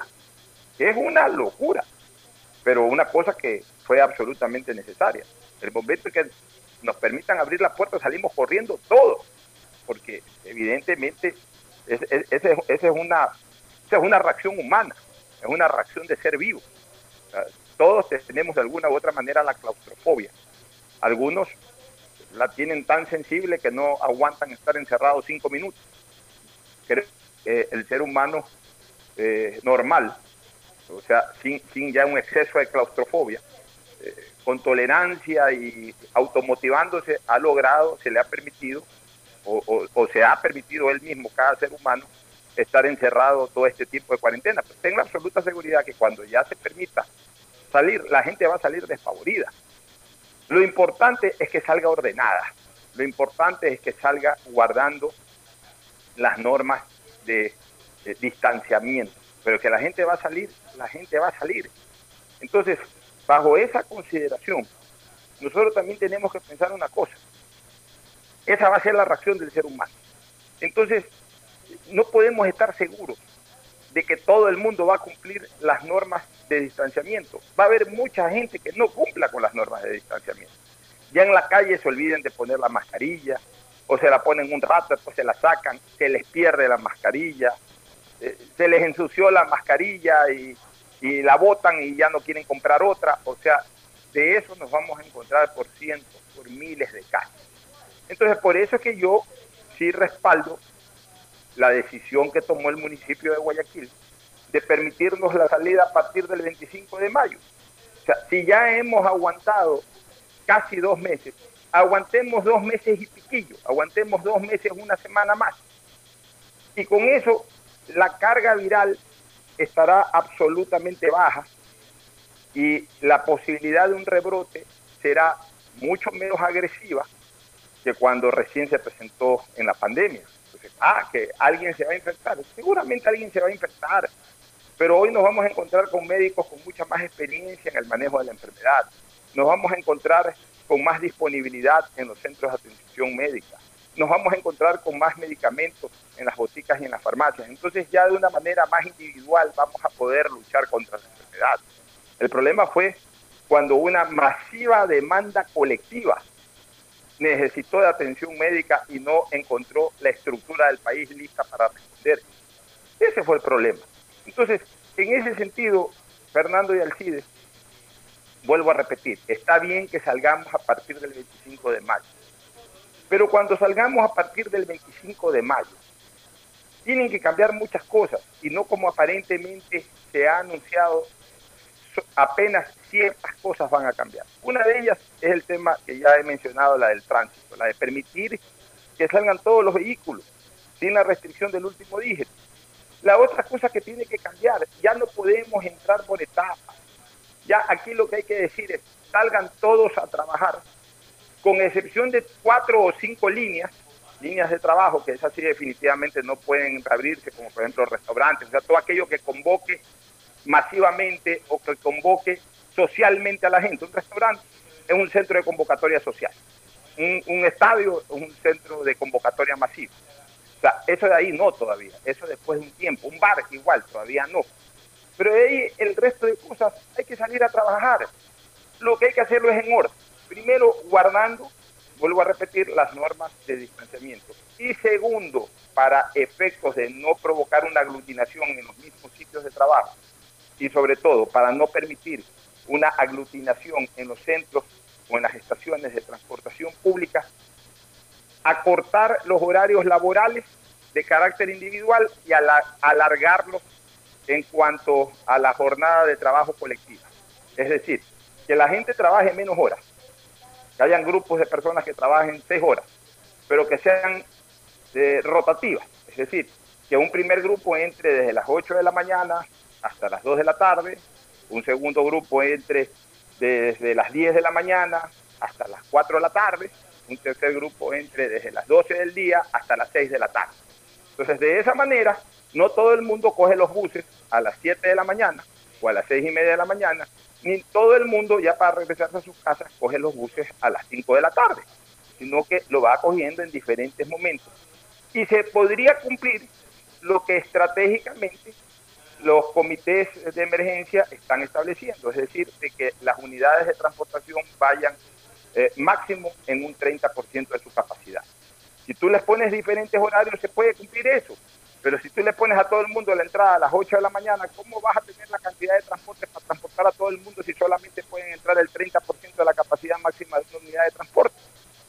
Speaker 3: es una locura, pero una cosa que fue absolutamente necesaria. El momento que nos permitan abrir la puerta salimos corriendo todos, porque evidentemente esa es, una, es una reacción humana, es una reacción de ser vivo. todos tenemos de alguna u otra manera la claustrofobia. Algunos la tienen tan sensible que no aguantan estar encerrados cinco minutos. Creo que el ser humano eh, normal, o sea, sin, sin, ya un exceso de claustrofobia, eh, con tolerancia y automotivándose, ha logrado, se le ha permitido, o, se ha permitido él mismo, cada ser humano, estar encerrado todo este tipo de cuarentena. Pero tengo absoluta seguridad que cuando ya se permita salir, la gente va a salir desfavorida. Lo importante es que salga ordenada, lo importante es que salga guardando las normas de, distanciamiento, pero que la gente va a salir, la gente va a salir. Entonces, bajo esa consideración, nosotros también tenemos que pensar una cosa. Esa va a ser la reacción del ser humano. Entonces, no podemos estar seguros de que todo el mundo va a cumplir las normas de distanciamiento. Va a haber mucha gente que no cumpla con las normas de distanciamiento. Ya en la calle se olviden de poner la mascarilla, o se la ponen un rato, después se la sacan, se les pierde la mascarilla, eh, se les ensució la mascarilla y, y la botan y ya no quieren comprar otra. O sea, de eso nos vamos a encontrar por cientos, por miles de casos. Entonces, por eso es que yo sí respaldo la decisión que tomó el municipio de Guayaquil de permitirnos la salida a partir del 25 de mayo. O sea, si ya hemos aguantado casi dos meses, aguantemos dos meses y piquillo, aguantemos dos meses, una semana más. Y con eso la carga viral estará absolutamente baja y la posibilidad de un rebrote será mucho menos agresiva que cuando recién se presentó en la pandemia. Ah, que alguien se va a infectar. Seguramente alguien se va a infectar, pero hoy nos vamos a encontrar con médicos con mucha más experiencia en el manejo de la enfermedad. Nos vamos a encontrar con más disponibilidad en los centros de atención médica. Nos vamos a encontrar con más medicamentos en las boticas y en las farmacias. Entonces ya de una manera más individual vamos a poder luchar contra la enfermedad. El problema fue cuando una masiva demanda colectiva necesitó de atención médica y no encontró la estructura del país lista para responder. Ese fue el problema. Entonces, en ese sentido, Fernando y Alcides, vuelvo a repetir, está bien que salgamos a partir del 25 de mayo, pero cuando salgamos a partir del 25 de mayo, tienen que cambiar muchas cosas y no como aparentemente se ha anunciado apenas ciertas cosas van a cambiar. Una de ellas es el tema que ya he mencionado, la del tránsito, la de permitir que salgan todos los vehículos sin la restricción del último dígito. La otra cosa que tiene que cambiar, ya no podemos entrar por etapas. Ya aquí lo que hay que decir es, salgan todos a trabajar, con excepción de cuatro o cinco líneas, líneas de trabajo, que esas sí definitivamente no pueden abrirse, como por ejemplo restaurantes, o sea, todo aquello que convoque masivamente o que convoque socialmente a la gente. Un restaurante es un centro de convocatoria social. Un, estadio es un centro de convocatoria masiva. O sea, eso de ahí no todavía. Eso después de un tiempo. Un bar igual, todavía no. Pero de ahí el resto de cosas hay que salir a trabajar. Lo que hay que hacerlo es en orden. Primero, guardando, vuelvo a repetir, las normas de distanciamiento. Y segundo, para efectos de no provocar una aglutinación en los mismos sitios de trabajo, y sobre todo para no permitir una aglutinación en los centros o en las estaciones de transportación pública, acortar los horarios laborales de carácter individual y alargarlos en cuanto a la jornada de trabajo colectiva. Es decir, que la gente trabaje menos horas, que hayan grupos de personas que trabajen seis horas, pero que sean eh, rotativas. Es decir, que un primer grupo entre desde las 8 de la mañana hasta las 2 de la tarde, un segundo grupo entre desde las 10 de la mañana hasta las 4 de la tarde, un tercer grupo entre desde las 12 del día hasta las 6 de la tarde. Entonces, de esa manera, no todo el mundo coge los buses a las 7 de la mañana o a las 6 y media de la mañana, ni todo el mundo ya para regresarse a sus casas coge los buses a las 5 de la tarde, sino que lo va cogiendo en diferentes momentos. Y se podría cumplir lo que estratégicamente los comités de emergencia están estableciendo, es decir, de que las unidades de transportación vayan eh, máximo en un 30% de su capacidad. Si tú les pones diferentes horarios, se puede cumplir eso. Pero si tú le pones a todo el mundo la entrada a las 8 de la mañana, ¿cómo vas a tener la cantidad de transporte para transportar a todo el mundo si solamente pueden entrar el 30% de la capacidad máxima de una unidad de transporte?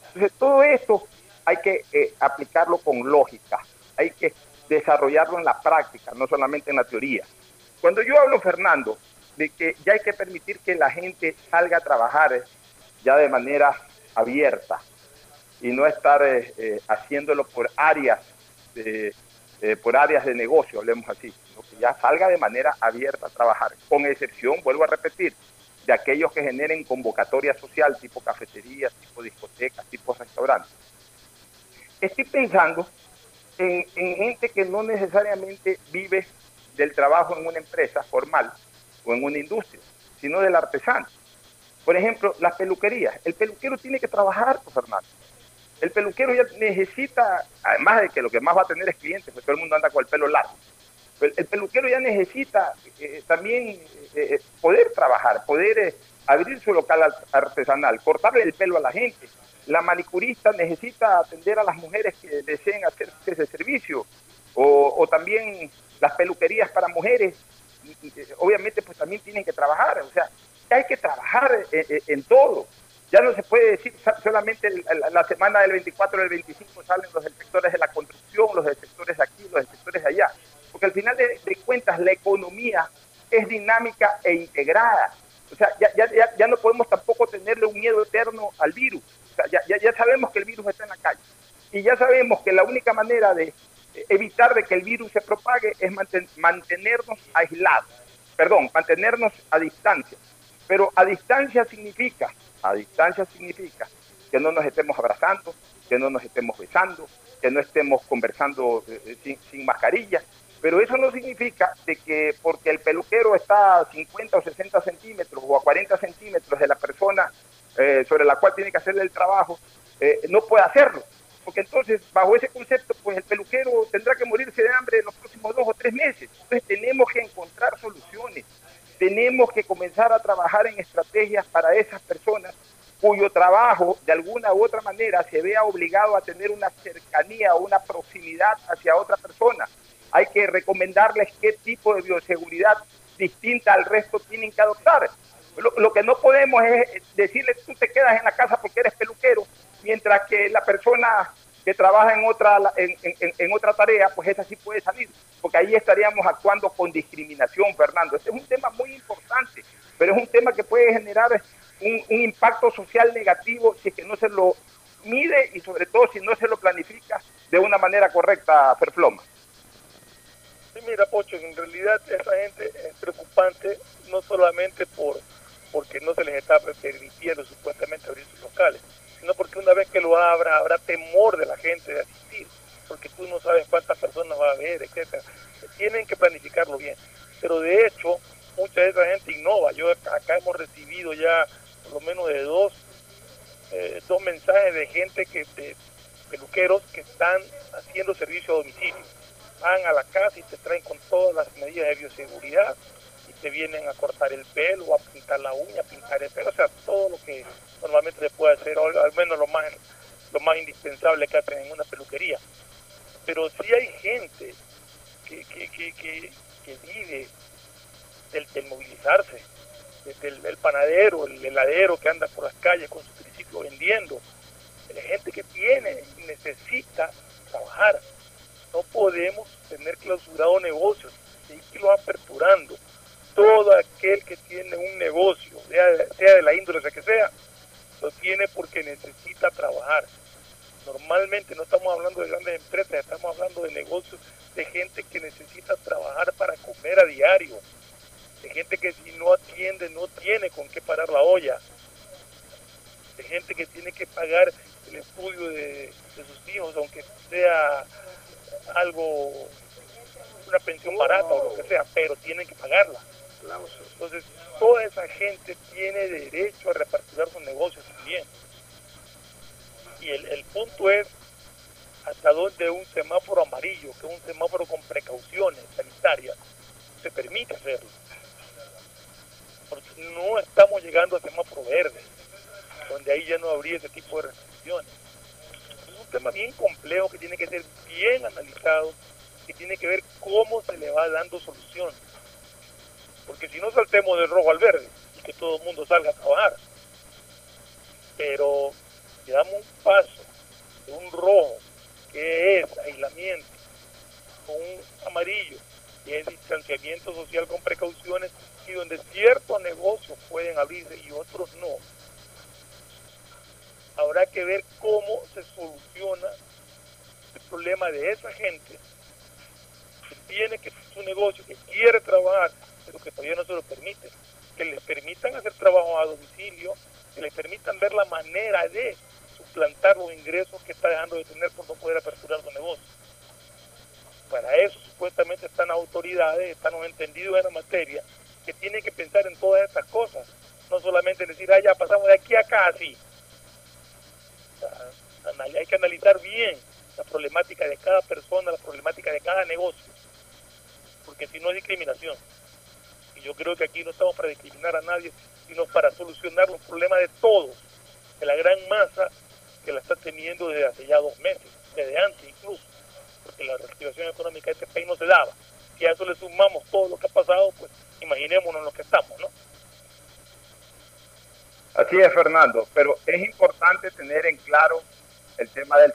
Speaker 3: Entonces, todo esto hay que eh, aplicarlo con lógica. Hay que desarrollarlo en la práctica, no solamente en la teoría. Cuando yo hablo, Fernando, de que ya hay que permitir que la gente salga a trabajar eh, ya de manera abierta y no estar eh, eh, haciéndolo por áreas de, por áreas de negocio, hablemos así, sino que ya salga de manera abierta a trabajar, con excepción, vuelvo a repetir, de aquellos que generen convocatoria social, tipo cafeterías, tipo discotecas, tipo restaurantes. Estoy pensando en, gente que no necesariamente vive del trabajo en una empresa formal o en una industria, sino del artesano. Por ejemplo, las peluquerías. El peluquero tiene que trabajar, pues, Fernando. El peluquero ya necesita, además de que lo que más va a tener es clientes, porque todo el mundo anda con el pelo largo. el peluquero ya necesita eh, también eh, eh, poder trabajar, poder abrir su local artesanal, cortarle el pelo a la gente, la manicurista necesita atender a las mujeres que deseen hacer ese servicio, o, también las peluquerías para mujeres, obviamente pues también tienen que trabajar, o sea, hay que trabajar en, todo. Ya no se puede decir solamente la semana del 24 o del 25 salen los sectores de la construcción, los sectores de aquí, los sectores de allá, porque al final de cuentas la economía es dinámica e integrada. O sea, ya, ya, ya, no podemos tampoco tenerle un miedo eterno al virus. O sea, ya, ya, sabemos que el virus está en la calle. Y ya sabemos que la única manera de evitar de que el virus se propague es mantenernos aislados. Perdón, mantenernos a distancia. Pero a distancia significa, a distancia significa que no nos estemos abrazando, que no nos estemos besando, que no estemos conversando eh, eh, sin, sin mascarilla, pero eso no significa de que porque el peluquero está a 50 o 60 centímetros o a 40 centímetros de la persona eh, sobre la cual tiene que hacerle el trabajo, eh, no puede hacerlo. Porque entonces, bajo ese concepto, pues el peluquero tendrá que morirse de hambre en los próximos dos o tres meses. Entonces tenemos que encontrar soluciones. Tenemos que comenzar a trabajar en estrategias para esas personas cuyo trabajo de alguna u otra manera se vea obligado a tener una cercanía o una proximidad hacia otra persona hay que recomendarles qué tipo de bioseguridad distinta al resto tienen que adoptar. Lo, que no podemos es decirle tú te quedas en la casa porque eres peluquero, mientras que la persona que trabaja en otra, en, otra tarea, pues esa sí puede salir, porque ahí estaríamos actuando con discriminación, Fernando. Este es un tema muy importante, pero es un tema que puede generar un, un impacto social negativo si es que no se lo mide y sobre todo si no se lo planifica de una manera correcta, Ferfloma.
Speaker 5: Sí, mira, Pocho, en realidad esa gente es preocupante no solamente por porque no se les está permitiendo supuestamente abrir sus locales, sino porque una vez que lo abra habrá temor de la gente de asistir, porque tú no sabes cuántas personas va a haber, etcétera. Tienen que planificarlo bien. Pero de hecho, mucha de esa gente innova. Yo acá hemos recibido ya por lo menos de dos, eh, dos mensajes de gente que de peluqueros que están haciendo servicio a domicilio van a la casa y te traen con todas las medidas de bioseguridad y te vienen a cortar el pelo, a pintar la uña, a pintar el pelo, o sea, todo lo que normalmente se puede hacer, al menos lo más, lo más indispensable que hacen en una peluquería. Pero si hay gente que, que, que, que, vive del, movilizarse, desde el, panadero, el heladero que anda por las calles con su triciclo vendiendo, hay gente que tiene necesita trabajar no podemos tener clausurado negocios, hay que irlo aperturando. Todo aquel que tiene un negocio, sea, de la índole que sea, lo tiene porque necesita trabajar. Normalmente no estamos hablando de grandes empresas, estamos hablando de negocios de gente que necesita trabajar para comer a diario, de gente que si no atiende no tiene con qué parar la olla, de gente que tiene que pagar el estudio de sus hijos, aunque sea algo, una pensión barata o lo que sea, pero tienen que pagarla. Entonces, toda esa gente tiene derecho a repartir sus negocios también. Y el, el punto es hasta dónde un semáforo amarillo, que es un semáforo con precauciones sanitarias, se permite hacerlo. Porque no estamos llegando a semáforo verde, donde ahí ya no habría ese tipo de restricciones tema bien complejo que tiene que ser bien analizado, y tiene que ver cómo se le va dando solución. Porque si no saltemos del rojo al verde y que todo el mundo salga a trabajar, pero le damos un paso de un rojo que es aislamiento, con un amarillo que es distanciamiento social con precauciones y donde ciertos negocios pueden abrirse y otros no habrá que ver cómo se soluciona el problema de esa gente que tiene que su negocio, que quiere trabajar, pero que todavía no se lo permite. Que les permitan hacer trabajo a domicilio, que les permitan ver la manera de suplantar los ingresos que está dejando de tener por no poder aperturar su negocio. Para eso supuestamente están autoridades, están entendidos en la materia, que tienen que pensar en todas estas cosas. No solamente decir, ah, ya pasamos de aquí a acá así hay que analizar bien la problemática de cada persona, la problemática de cada negocio, porque si no es discriminación. Y yo creo que aquí no estamos para discriminar a nadie, sino para solucionar los problemas de todos, de la gran masa que la está teniendo desde hace ya dos meses, desde antes incluso, porque la reactivación económica de este país no se daba. Si a eso le sumamos todo lo que ha pasado, pues imaginémonos en lo que estamos, ¿no?
Speaker 3: Así es, Fernando, pero es importante tener en claro el tema del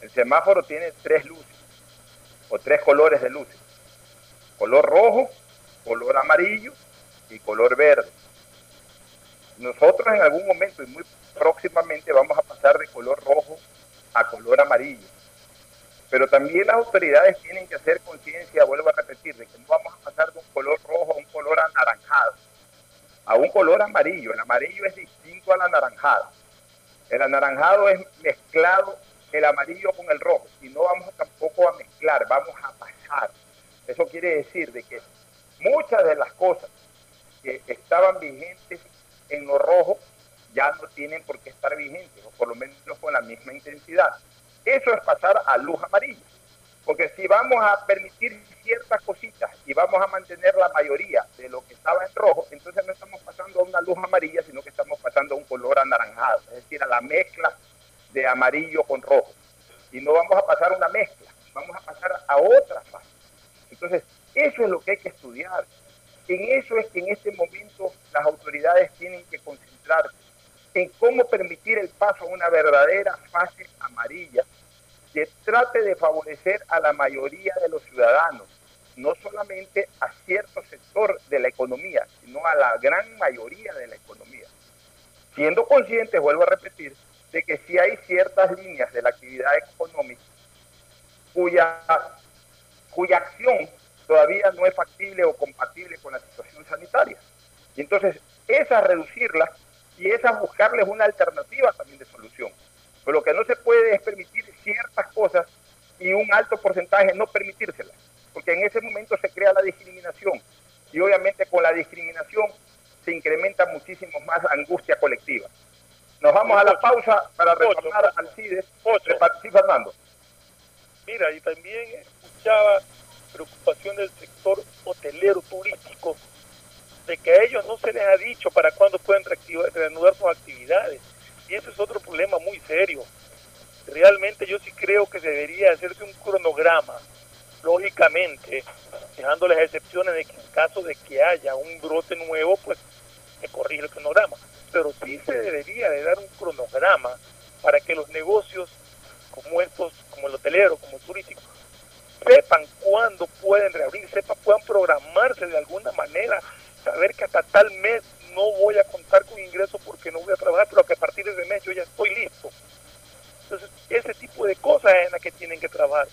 Speaker 3: El semáforo tiene tres luces o tres colores de luces. Color rojo, color amarillo y color verde. Nosotros en algún momento y muy próximamente vamos a pasar de color rojo a color amarillo. Pero también las autoridades tienen que hacer conciencia, vuelvo a repetir, de que no vamos a pasar de un color rojo a un color anaranjado, a un color amarillo. El amarillo es distinto al anaranjado. El anaranjado es mezclado el amarillo con el rojo y no vamos tampoco a mezclar, vamos a pasar. Eso quiere decir de que muchas de las cosas que estaban vigentes en lo rojo ya no tienen por qué estar vigentes, o por lo menos con la misma intensidad. Eso es pasar a luz amarilla. Porque si vamos a permitir ciertas cositas y vamos a mantener la mayoría de lo que estaba en rojo, entonces no estamos pasando a una luz amarilla, sino que estamos pasando a un color anaranjado, es decir, a la mezcla de amarillo con rojo. Y no vamos a pasar a una mezcla, vamos a pasar a otra fase. Entonces, eso es lo que hay que estudiar. En eso es que en este momento las autoridades tienen que concentrarse en cómo permitir el paso a una verdadera fase amarilla que trate de favorecer a la mayoría de los ciudadanos, no solamente a cierto sector de la economía, sino a la gran mayoría de la economía. Siendo conscientes, vuelvo a repetir, de que si hay ciertas líneas de la actividad económica cuya, cuya acción todavía no es factible o compatible con la situación sanitaria. Y entonces, esas reducirlas y esas buscarles una alternativa también de solución. Pero lo que no se puede es permitir ciertas cosas y un alto porcentaje no permitírselas, porque en ese momento se crea la discriminación y obviamente con la discriminación se incrementa muchísimo más la angustia colectiva. Nos vamos a la pausa para retornar al CIDES. Sí, Fernando.
Speaker 5: Mira, y también escuchaba preocupación del sector hotelero turístico de que a ellos no se les ha dicho para cuándo pueden reanudar sus actividades. Y ese es otro problema muy serio. Realmente yo sí creo que debería hacerse un cronograma, lógicamente, dejando las excepciones de que en caso de que haya un brote nuevo, pues se corrige el cronograma. Pero sí se debería de dar un cronograma para que los negocios como estos, como el hotelero, como el turístico, sepan cuándo pueden reabrir, sepan, puedan programarse de alguna manera, saber que hasta tal mes no voy a contar con ingresos porque no voy a trabajar, pero que a partir de ese mes yo ya estoy listo. Entonces, ese tipo de cosas es en las que tienen que trabajar.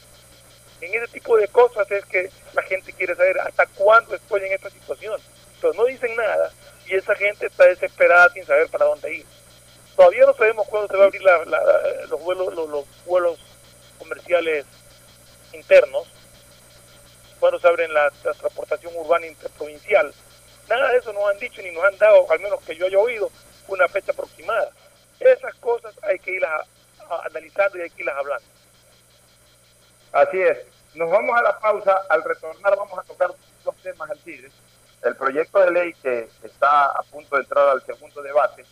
Speaker 5: En ese tipo de cosas es que la gente quiere saber hasta cuándo estoy en esta situación. Pero no dicen nada y esa gente está desesperada sin saber para dónde ir. Todavía no sabemos cuándo se va a abrir los vuelos los, vuelos comerciales internos, cuándo se abren la, la transportación urbana interprovincial. Nada de eso nos han dicho ni nos han dado, al menos que yo haya oído, una fecha aproximada. Esas cosas hay que irlas analizando y hay que irlas hablando.
Speaker 3: Así es. Nos vamos a la pausa. Al retornar vamos a tocar dos temas al CIDE. El proyecto de ley que está a punto de entrar al segundo debate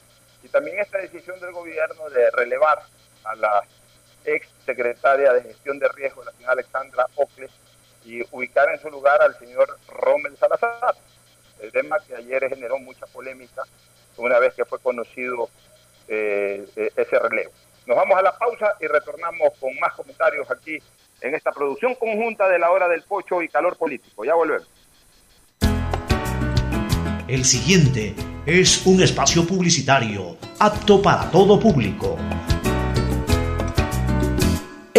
Speaker 3: y también esta decisión del gobierno de relevar a la ex secretaria de gestión de riesgo, la señora Alexandra Ocles, y ubicar en su lugar al señor Rommel Salazar. El tema que ayer generó mucha polémica una vez que fue conocido eh, ese relevo. Nos vamos a la pausa y retornamos con más comentarios aquí en esta producción conjunta de la hora del pocho y calor político. Ya volvemos.
Speaker 1: El siguiente es un espacio publicitario apto para todo público.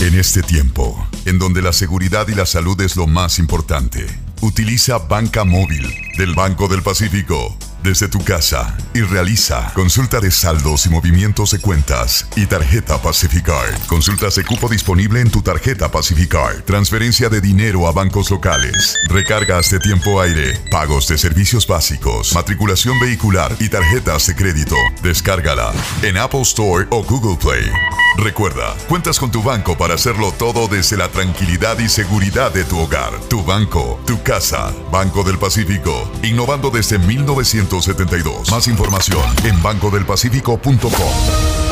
Speaker 6: En este tiempo, en donde la seguridad y la salud es lo más importante, utiliza Banca Móvil del Banco del Pacífico desde tu casa y realiza consulta de saldos y movimientos de cuentas y tarjeta Pacificard. Consultas de cupo disponible en tu tarjeta Pacificard. Transferencia de dinero a bancos locales. Recargas de tiempo aire. Pagos de servicios básicos. Matriculación vehicular y tarjetas de crédito. Descárgala en Apple Store o Google Play. Recuerda, cuentas con tu banco para hacerlo todo desde la tranquilidad y seguridad de tu hogar. Tu banco, tu casa. Banco del Pacífico. Innovando desde 1972. Más información en bancodelpacifico.com.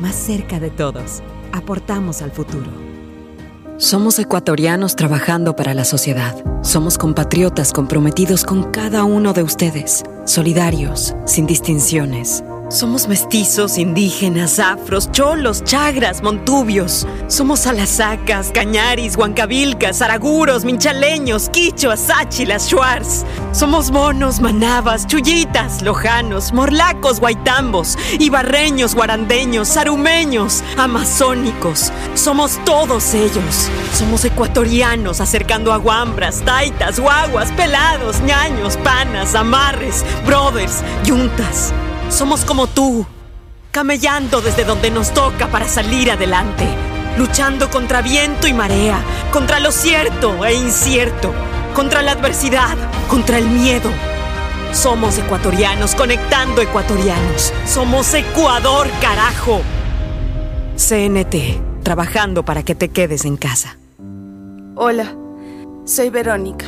Speaker 7: más cerca de todos. Aportamos al futuro. Somos ecuatorianos trabajando para la sociedad. Somos compatriotas comprometidos con cada uno de ustedes, solidarios, sin distinciones somos mestizos, indígenas, afros, cholos, chagras, montubios. Somos alasacas, cañaris, huancabilcas, araguros, minchaleños, quichuas, sáchilas, shuars. Somos monos, manabas, chullitas, lojanos, morlacos, guaitambos, ibarreños, guarandeños, sarumeños, amazónicos. Somos todos ellos. Somos ecuatorianos acercando aguambras, taitas, guaguas, pelados, ñaños, panas, amarres, brothers, yuntas. Somos como tú, camellando desde donde nos toca para salir adelante, luchando contra viento y marea, contra lo cierto e incierto, contra la adversidad, contra el miedo. Somos ecuatorianos conectando ecuatorianos. Somos Ecuador, carajo. CNT, trabajando para que te quedes en casa.
Speaker 8: Hola, soy Verónica.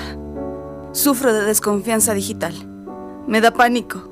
Speaker 8: Sufro de desconfianza digital. Me da pánico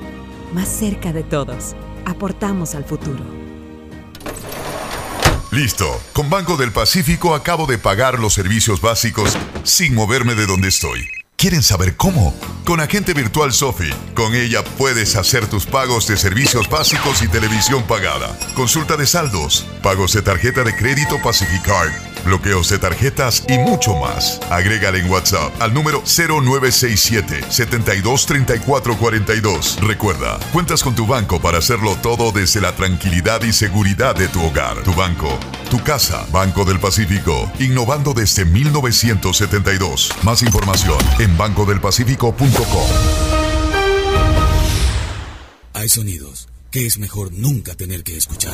Speaker 7: más cerca de todos. Aportamos al futuro.
Speaker 6: Listo. Con Banco del Pacífico acabo de pagar los servicios básicos sin moverme de donde estoy. ¿Quieren saber cómo? Con Agente Virtual Sofi. Con ella puedes hacer tus pagos de servicios básicos y televisión pagada. Consulta de saldos, pagos de tarjeta de crédito Pacificard bloqueos de tarjetas y mucho más. Agrégale en WhatsApp al número 0967 723442. Recuerda, cuentas con tu banco para hacerlo todo desde la tranquilidad y seguridad de tu hogar. Tu banco, tu casa, Banco del Pacífico, innovando desde 1972. Más información en bancodelpacifico.com.
Speaker 9: Hay sonidos que es mejor nunca tener que escuchar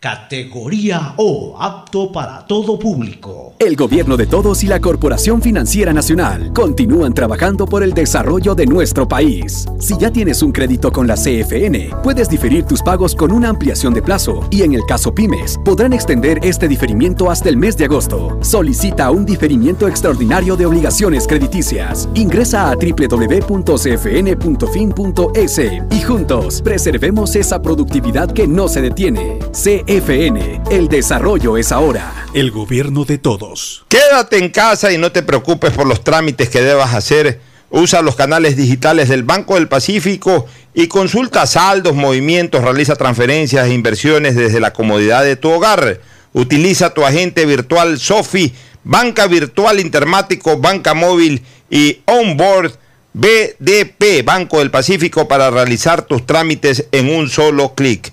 Speaker 1: Categoría O, apto para todo público.
Speaker 10: El gobierno de todos y la Corporación Financiera Nacional continúan trabajando por el desarrollo de nuestro país. Si ya tienes un crédito con la CFN, puedes diferir tus pagos con una ampliación de plazo y en el caso pymes, podrán extender este diferimiento hasta el mes de agosto. Solicita un diferimiento extraordinario de obligaciones crediticias. Ingresa a www.cfn.fin.es y juntos preservemos esa productividad que no se detiene. FN, el desarrollo es ahora.
Speaker 9: El gobierno de todos.
Speaker 11: Quédate en casa y no te preocupes por los trámites que debas hacer. Usa los canales digitales del Banco del Pacífico y consulta saldos, movimientos, realiza transferencias e inversiones desde la comodidad de tu hogar. Utiliza tu agente virtual Sofi, banca virtual intermático, banca móvil y onboard BDP, Banco del Pacífico, para realizar tus trámites en un solo clic.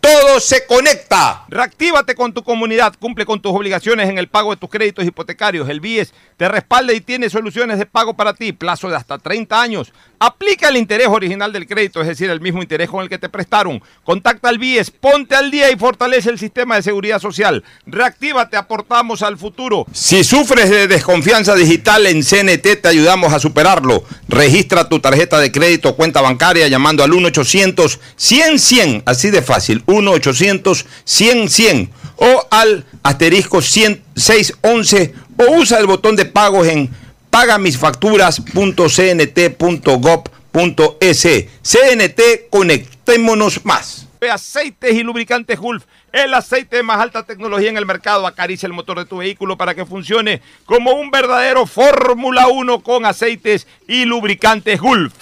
Speaker 11: todo se conecta. Reactívate con tu comunidad, cumple con tus obligaciones en el pago de tus créditos hipotecarios. El BIES te respalda y tiene soluciones de pago para ti, plazo de hasta 30 años. Aplica el interés original del crédito, es decir, el mismo interés con el que te prestaron. Contacta al BIES, ponte al día y fortalece el sistema de seguridad social. Reactívate, aportamos al futuro. Si sufres de desconfianza digital en CNT, te ayudamos a superarlo. Registra tu tarjeta de crédito o cuenta bancaria llamando al 1-800-100-100, así de fácil, 1-800-100-100 o al asterisco 611 o usa el botón de pagos en pagamisfacturas.cnt.gov.es. CNT, conectémonos más. Aceites y lubricantes Gulf, el aceite de más alta tecnología en el mercado. Acaricia el motor de tu vehículo para que funcione como un verdadero Fórmula 1 con aceites y lubricantes Gulf.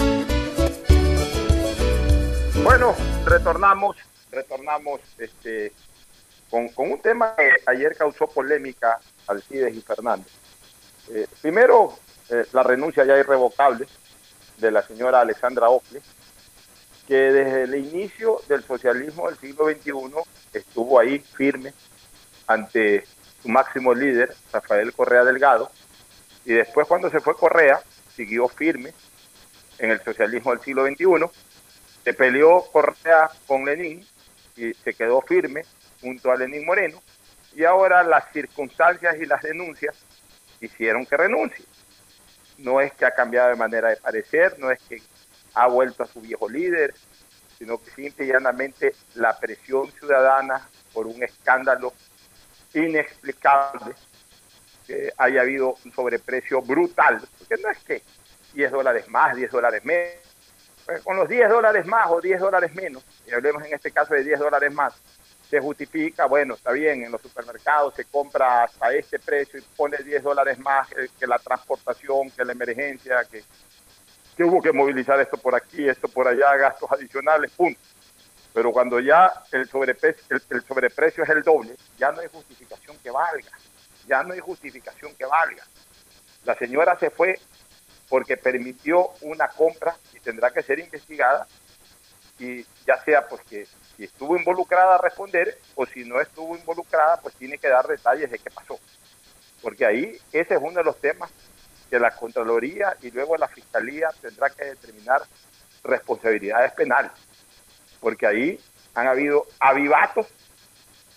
Speaker 3: Bueno, retornamos, retornamos este, con, con un tema que ayer causó polémica Alcides y Fernández. Eh, primero, eh, la renuncia ya irrevocable de la señora Alexandra Ocle, que desde el inicio del socialismo del siglo XXI estuvo ahí firme ante su máximo líder, Rafael Correa Delgado, y después cuando se fue Correa, siguió firme en el socialismo del siglo XXI, se peleó Correa con Lenín y se quedó firme junto a Lenín Moreno, y ahora las circunstancias y las denuncias hicieron que renuncie. No es que ha cambiado de manera de parecer, no es que ha vuelto a su viejo líder, sino que simple y llanamente la presión ciudadana por un escándalo inexplicable, que haya habido un sobreprecio brutal, porque no es que 10 dólares más, 10 dólares menos, con los 10 dólares más o 10 dólares menos, y hablemos en este caso de 10 dólares más, se justifica, bueno, está bien, en los supermercados se compra hasta este precio y pone 10 dólares más que, la transportación, que la emergencia, que, que, hubo que movilizar esto por aquí, esto por allá, gastos adicionales, punto. Pero cuando ya el sobreprecio, el, sobreprecio es el doble, ya no hay justificación que valga, ya no hay justificación que valga. La señora se fue porque permitió una compra y tendrá que ser investigada y ya sea pues que si estuvo involucrada a responder o si no estuvo involucrada, pues tiene que dar detalles de qué pasó. Porque ahí ese es uno de los temas que la Contraloría y luego la Fiscalía tendrá que determinar responsabilidades penales, porque ahí han habido avivatos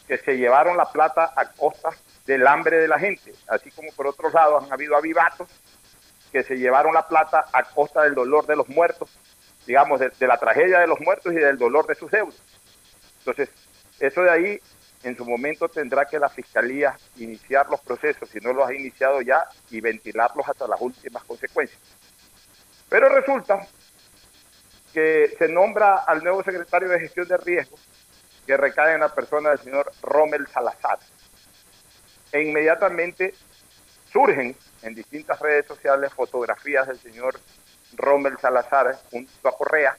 Speaker 3: que se llevaron la plata a costa del hambre de la gente, así como por otros lados han habido avivatos que se llevaron la plata a costa del dolor de los muertos, digamos, de, la tragedia de los muertos y del dolor de sus deudos. Entonces, eso de ahí en su momento tendrá que la Fiscalía iniciar los procesos, si no los ha iniciado ya, y ventilarlos hasta las últimas consecuencias. Pero resulta que se nombra al nuevo secretario de Gestión de Riesgos, que recae en la persona del señor Rommel Salazar. E inmediatamente surgen en distintas redes sociales fotografías del señor Rommel Salazar junto a Correa,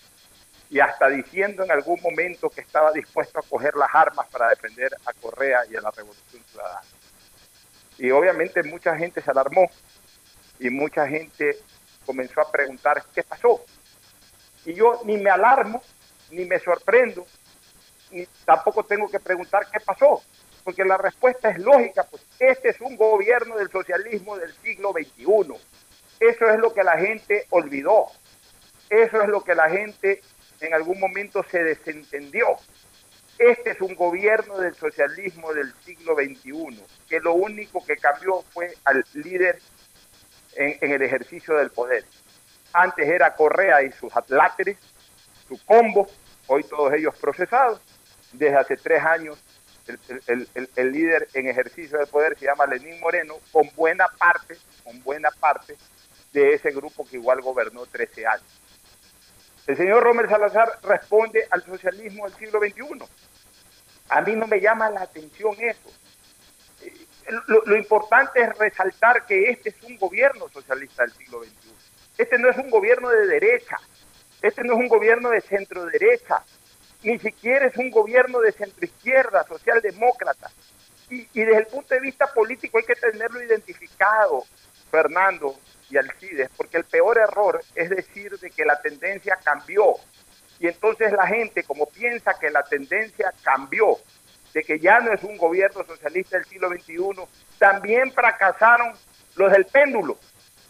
Speaker 3: y hasta diciendo en algún momento que estaba dispuesto a coger las armas para defender a Correa y a la Revolución Ciudadana. Y obviamente mucha gente se alarmó y mucha gente comenzó a preguntar qué pasó. Y yo ni me alarmo, ni me sorprendo, ni tampoco tengo que preguntar qué pasó, porque la respuesta es lógica, pues este es un gobierno del socialismo del siglo XXI. Eso es lo que la gente olvidó. Eso es lo que la gente en algún momento se desentendió. Este es un gobierno del socialismo del siglo XXI, que lo único que cambió fue al líder en, el ejercicio del poder. Antes era Correa y sus atláteres, su combo, hoy todos ellos procesados. Desde hace tres años el, líder en ejercicio del poder se llama Lenín Moreno, con buena parte, con buena parte de ese grupo que igual gobernó 13 años. El señor Romer Salazar responde al socialismo del siglo XXI. A mí no me llama la atención eso. Lo, lo, importante es resaltar que este es un gobierno socialista del siglo XXI. Este no es un gobierno de derecha, este no es un gobierno de centro derecha, ni siquiera es un gobierno de centro izquierda, socialdemócrata. Y, y desde el punto de vista político hay que tenerlo identificado, Fernando, y Alcides, porque el peor error es decir de que la tendencia cambió. Y entonces la gente, como piensa que la tendencia cambió, de que ya no es un gobierno socialista del siglo XXI, también fracasaron los del péndulo.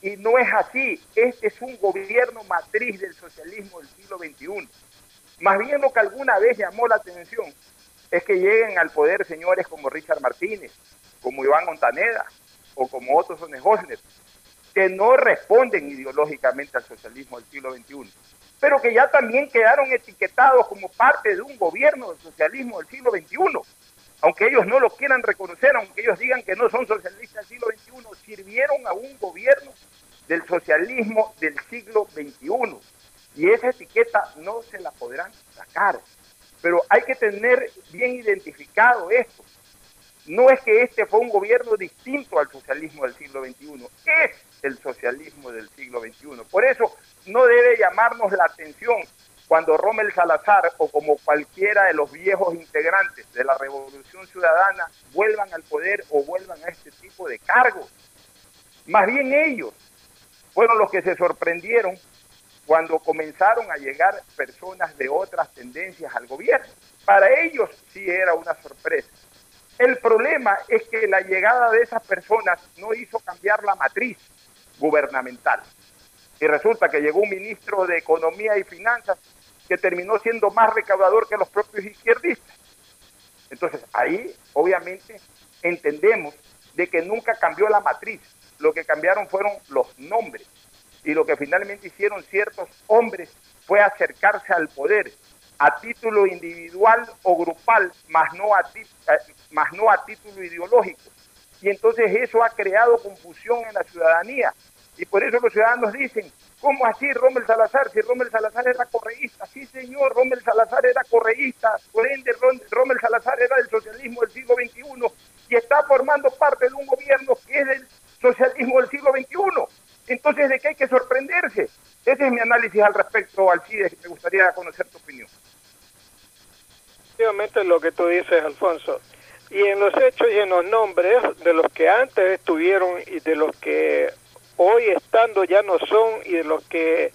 Speaker 3: Y no es así. Este es un gobierno matriz del socialismo del siglo XXI. Más bien lo que alguna vez llamó la atención es que lleguen al poder señores como Richard Martínez, como Iván Montaneda o como Otto Sonnenholzner, que no responden ideológicamente al socialismo del siglo XXI, pero que ya también quedaron etiquetados como parte de un gobierno del socialismo del siglo XXI. Aunque ellos no lo quieran reconocer, aunque ellos digan que no son socialistas del siglo XXI, sirvieron a un gobierno del socialismo del siglo XXI. Y esa etiqueta no se la podrán sacar. Pero hay que tener bien identificado esto. No es que este fue un gobierno distinto al socialismo del siglo XXI, es el socialismo del siglo XXI. Por eso no debe llamarnos la atención cuando Rommel Salazar o como cualquiera de los viejos integrantes de la Revolución Ciudadana vuelvan al poder o vuelvan a este tipo de cargos. Más bien ellos fueron los que se sorprendieron cuando comenzaron a llegar personas de otras tendencias al gobierno. Para ellos sí era una sorpresa. El problema es que la llegada de esas personas no hizo cambiar la matriz gubernamental. Y resulta que llegó un ministro de Economía y Finanzas que terminó siendo más recaudador que los propios izquierdistas. Entonces, ahí obviamente entendemos de que nunca cambió la matriz, lo que cambiaron fueron los nombres y lo que finalmente hicieron ciertos hombres fue acercarse al poder a título individual o grupal, más no a, eh, más no a título ideológico. Y entonces eso ha creado confusión en la ciudadanía. Y por eso los ciudadanos dicen, ¿cómo así Rommel Salazar? Si Rommel Salazar era correísta. Sí, señor, Rommel Salazar era correísta. Por ende, Rommel Salazar era del socialismo del siglo XXI y está formando parte de un gobierno que es del socialismo del siglo XXI. Entonces, ¿de qué hay que sorprenderse? Ese es mi análisis al respecto, Alcides, me gustaría conocer tu opinión.
Speaker 4: Efectivamente lo que tú dices, Alfonso. Y en los hechos y en los nombres de los que antes estuvieron y de los que hoy estando ya no son y de los que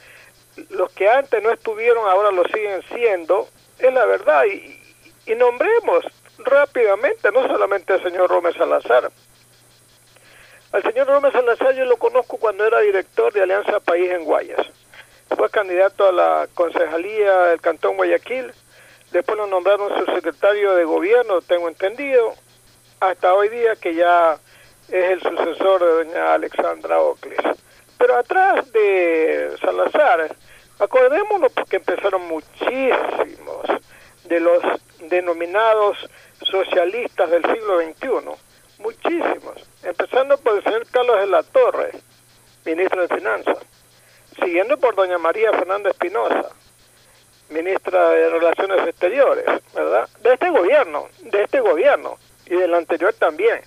Speaker 4: los que antes no estuvieron ahora lo siguen siendo, es la verdad. Y, y nombremos rápidamente, no solamente al señor Rómez Salazar. Al señor Gómez Salazar yo lo conozco cuando era director de Alianza País en Guayas. Fue candidato a la concejalía del Cantón Guayaquil. Después lo nombraron subsecretario de gobierno, tengo entendido, hasta hoy día que ya es el sucesor de doña Alexandra Ocles. Pero atrás de Salazar, acordémonos porque empezaron muchísimos de los denominados socialistas del siglo XXI, muchísimos, empezando por el señor Carlos de la Torre, ministro de Finanzas, siguiendo por doña María Fernanda Espinosa, ministra de Relaciones Exteriores, ¿verdad? De este gobierno, de este gobierno y del anterior también.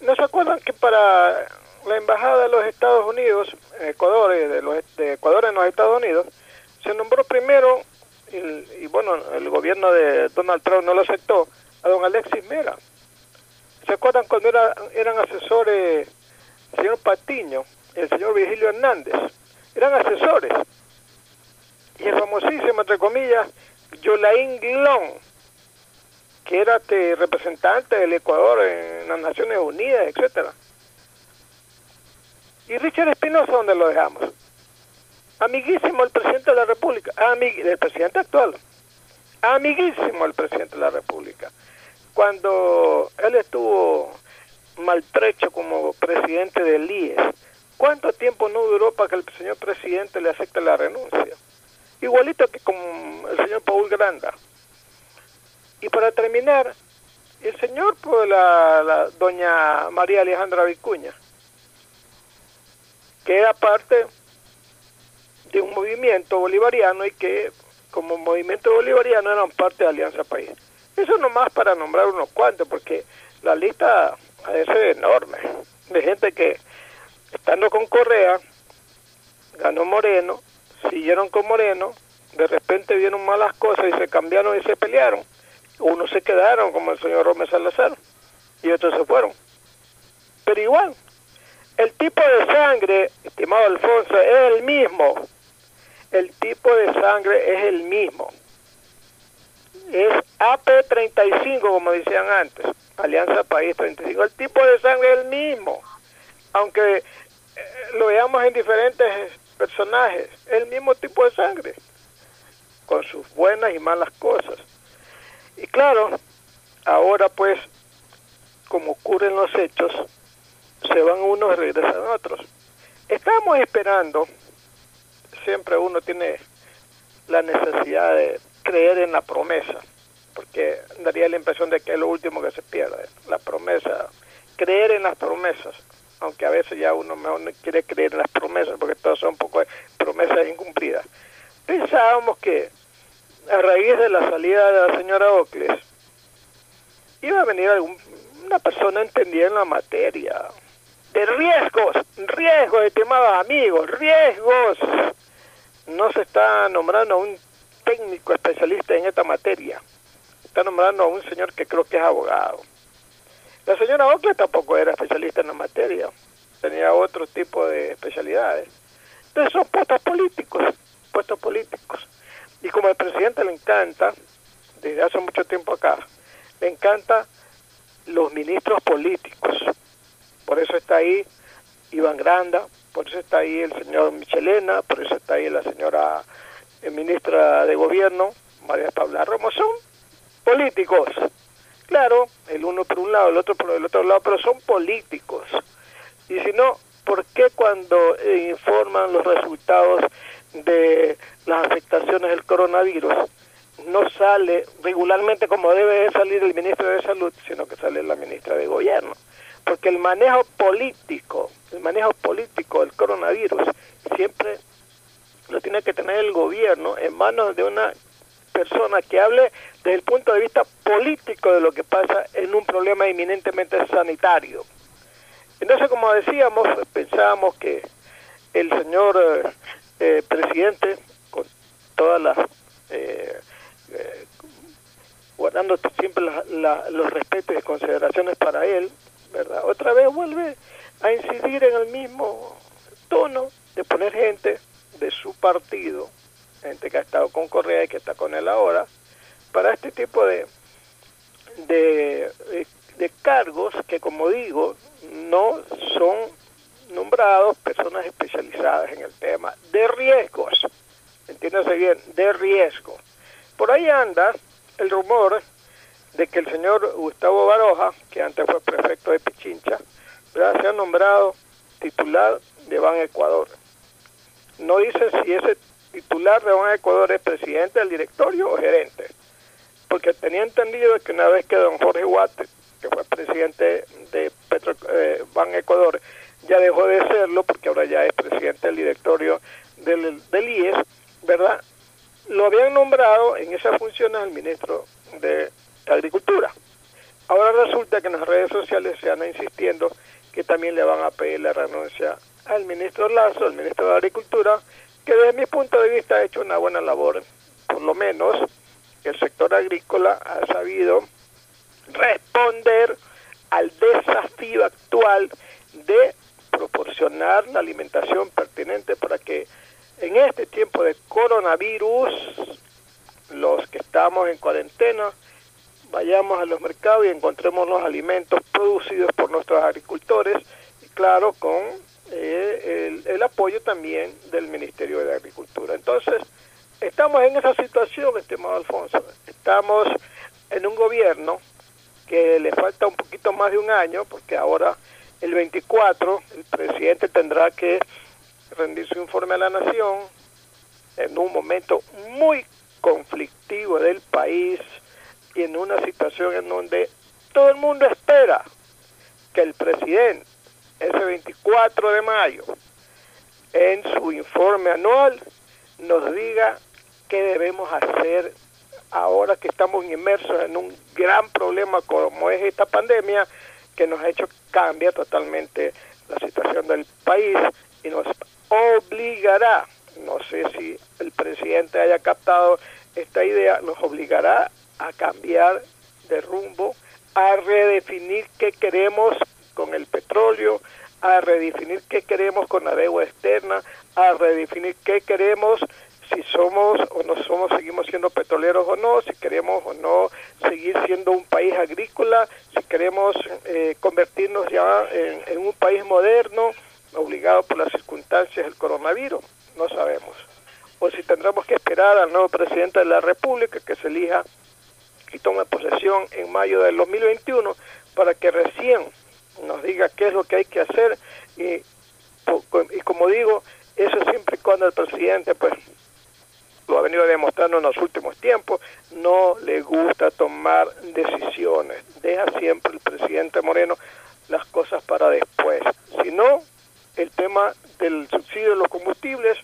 Speaker 4: ¿No se acuerdan que para la embajada de los Estados Unidos, Ecuador, de, los, de Ecuador en los Estados Unidos, se nombró primero, y, bueno, el gobierno de Donald Trump no lo aceptó, a don Alexis Mera. ¿Se acuerdan cuando era, eran asesores el señor Patiño, el señor Virgilio Hernández? Eran asesores. Y el famosísimo, entre comillas, Yolaín Guilón, que era este representante del Ecuador en las Naciones Unidas, etcétera. Y Richard Espinosa, ¿dónde lo dejamos? Amiguísimo el presidente de la República, amig el presidente actual, amiguísimo el presidente de la República. Cuando él estuvo maltrecho como presidente del IES, ¿cuánto tiempo no duró para que el señor presidente le acepte la renuncia? Igualito que con el señor Paul Granda. Y para terminar, el señor, pues la, la doña María Alejandra Vicuña, que era parte de un movimiento bolivariano y que como movimiento bolivariano eran parte de Alianza País. Eso nomás para nombrar unos cuantos, porque la lista es enorme, de gente que estando con Correa, ganó Moreno, siguieron con Moreno, de repente vieron malas cosas y se cambiaron y se pelearon. Unos se quedaron, como el señor Gómez Salazar, y otros se fueron. Pero igual, el tipo de sangre, estimado Alfonso, es el mismo. El tipo de sangre es el mismo. Es AP35, como decían antes. Alianza País 35. El tipo de sangre es el mismo. Aunque eh, lo veamos en diferentes personajes, es el mismo tipo de sangre. Con sus buenas y malas cosas. Y claro, ahora pues, como ocurren los hechos, se van unos y regresan otros. Estamos esperando, siempre uno tiene la necesidad de creer en la promesa, porque daría la impresión de que es lo último que se pierde, la promesa, creer en las promesas, aunque a veces ya uno mejor no quiere creer en las promesas, porque todas son un poco promesas incumplidas. Pensábamos que a raíz de la salida de la señora Ocles, iba a venir algún, una persona entendida en la materia, de riesgos, riesgos, estimados amigos, riesgos. No se está nombrando un técnico especialista en esta materia. Está nombrando a un señor que creo que es abogado. La señora Ocle tampoco era especialista en la materia. Tenía otro tipo de especialidades. Entonces son puestos políticos, puestos políticos. Y como al presidente le encanta, desde hace mucho tiempo acá, le encanta los ministros políticos por eso está ahí Iván Granda, por eso está ahí el señor Michelena, por eso está ahí la señora eh, ministra de Gobierno, María Paula Romo. Políticos. Claro, el uno por un lado, el otro por el otro lado, pero son políticos. Y si no, ¿por qué cuando eh, informan los resultados de las afectaciones del coronavirus no sale regularmente como debe salir el ministro de Salud, sino que sale la ministra de Gobierno? porque el manejo político, el manejo político del coronavirus siempre lo tiene que tener el gobierno en manos de una persona que hable desde el punto de vista político de lo que pasa en un problema eminentemente sanitario. Entonces, como decíamos, pensábamos que el señor eh, eh, presidente, con todas las... Eh, guardando siempre los respetos y consideraciones para él, ¿verdad? Otra vez vuelve a incidir en el mismo tono de poner gente de su partido, gente que ha estado con Correa y que está con él ahora, para este tipo de, de, cargos que, como digo, no son nombrados personas especializadas en el tema de riesgos. Entiéndase bien, de riesgo. Por ahí anda el rumor de que el señor Gustavo Baroja, que antes fue prefecto de Pichincha, se ha nombrado titular de Ban Ecuador. No dice si ese titular de Ban Ecuador es presidente del directorio o gerente, porque tenía entendido que una vez que don Jorge Guate, que fue presidente de Petro, eh, Ban Ecuador, ya dejó de serlo porque ahora ya es presidente del directorio del, del IES, ¿verdad? Lo habían nombrado en esa función al ministro de Agricultura. Ahora resulta que en las redes sociales se anda insistiendo que también le van a pedir la renuncia al ministro Lazo, al ministro de Agricultura, que desde mi punto de vista ha hecho una buena labor. Por lo menos el sector agrícola ha sabido responder al desafío actual de proporcionar la alimentación pertinente para que en este tiempo de coronavirus, los que estamos en cuarentena, vayamos a los mercados y encontremos los alimentos producidos por nuestros agricultores, y claro, con eh, el, el, apoyo también del Ministerio de Agricultura. Entonces, estamos en esa situación, estimado Alfonso. Estamos en un gobierno que le falta un poquito más de un año, porque ahora el 24 el presidente tendrá que rendir su informe a la nación en un momento muy conflictivo del país y en una situación en donde todo el mundo espera que el presidente ese 24 de mayo en su informe anual nos diga qué debemos hacer ahora que estamos inmersos en un gran problema como es esta pandemia que nos ha hecho cambiar totalmente la situación del país y nos obligará, no sé si el presidente haya captado esta idea, nos obligará a cambiar de rumbo, a redefinir qué queremos con el petróleo, a redefinir qué queremos con la deuda externa, a redefinir qué queremos si somos o no somos, seguimos siendo petroleros o no, si queremos o no seguir siendo un país agrícola, si queremos eh, convertirnos ya en, en, un país moderno, obligado por las circunstancias del coronavirus, no sabemos. O si tendremos que esperar al nuevo presidente de la República que se elija y tome posesión en mayo del 2021 para que recién nos diga qué es lo que hay que hacer y, y como digo, eso siempre cuando el presidente pues lo ha venido demostrando en los últimos tiempos, no le gusta tomar decisiones. Deja siempre el presidente Moreno las cosas para después. Si no, el tema del subsidio de los combustibles,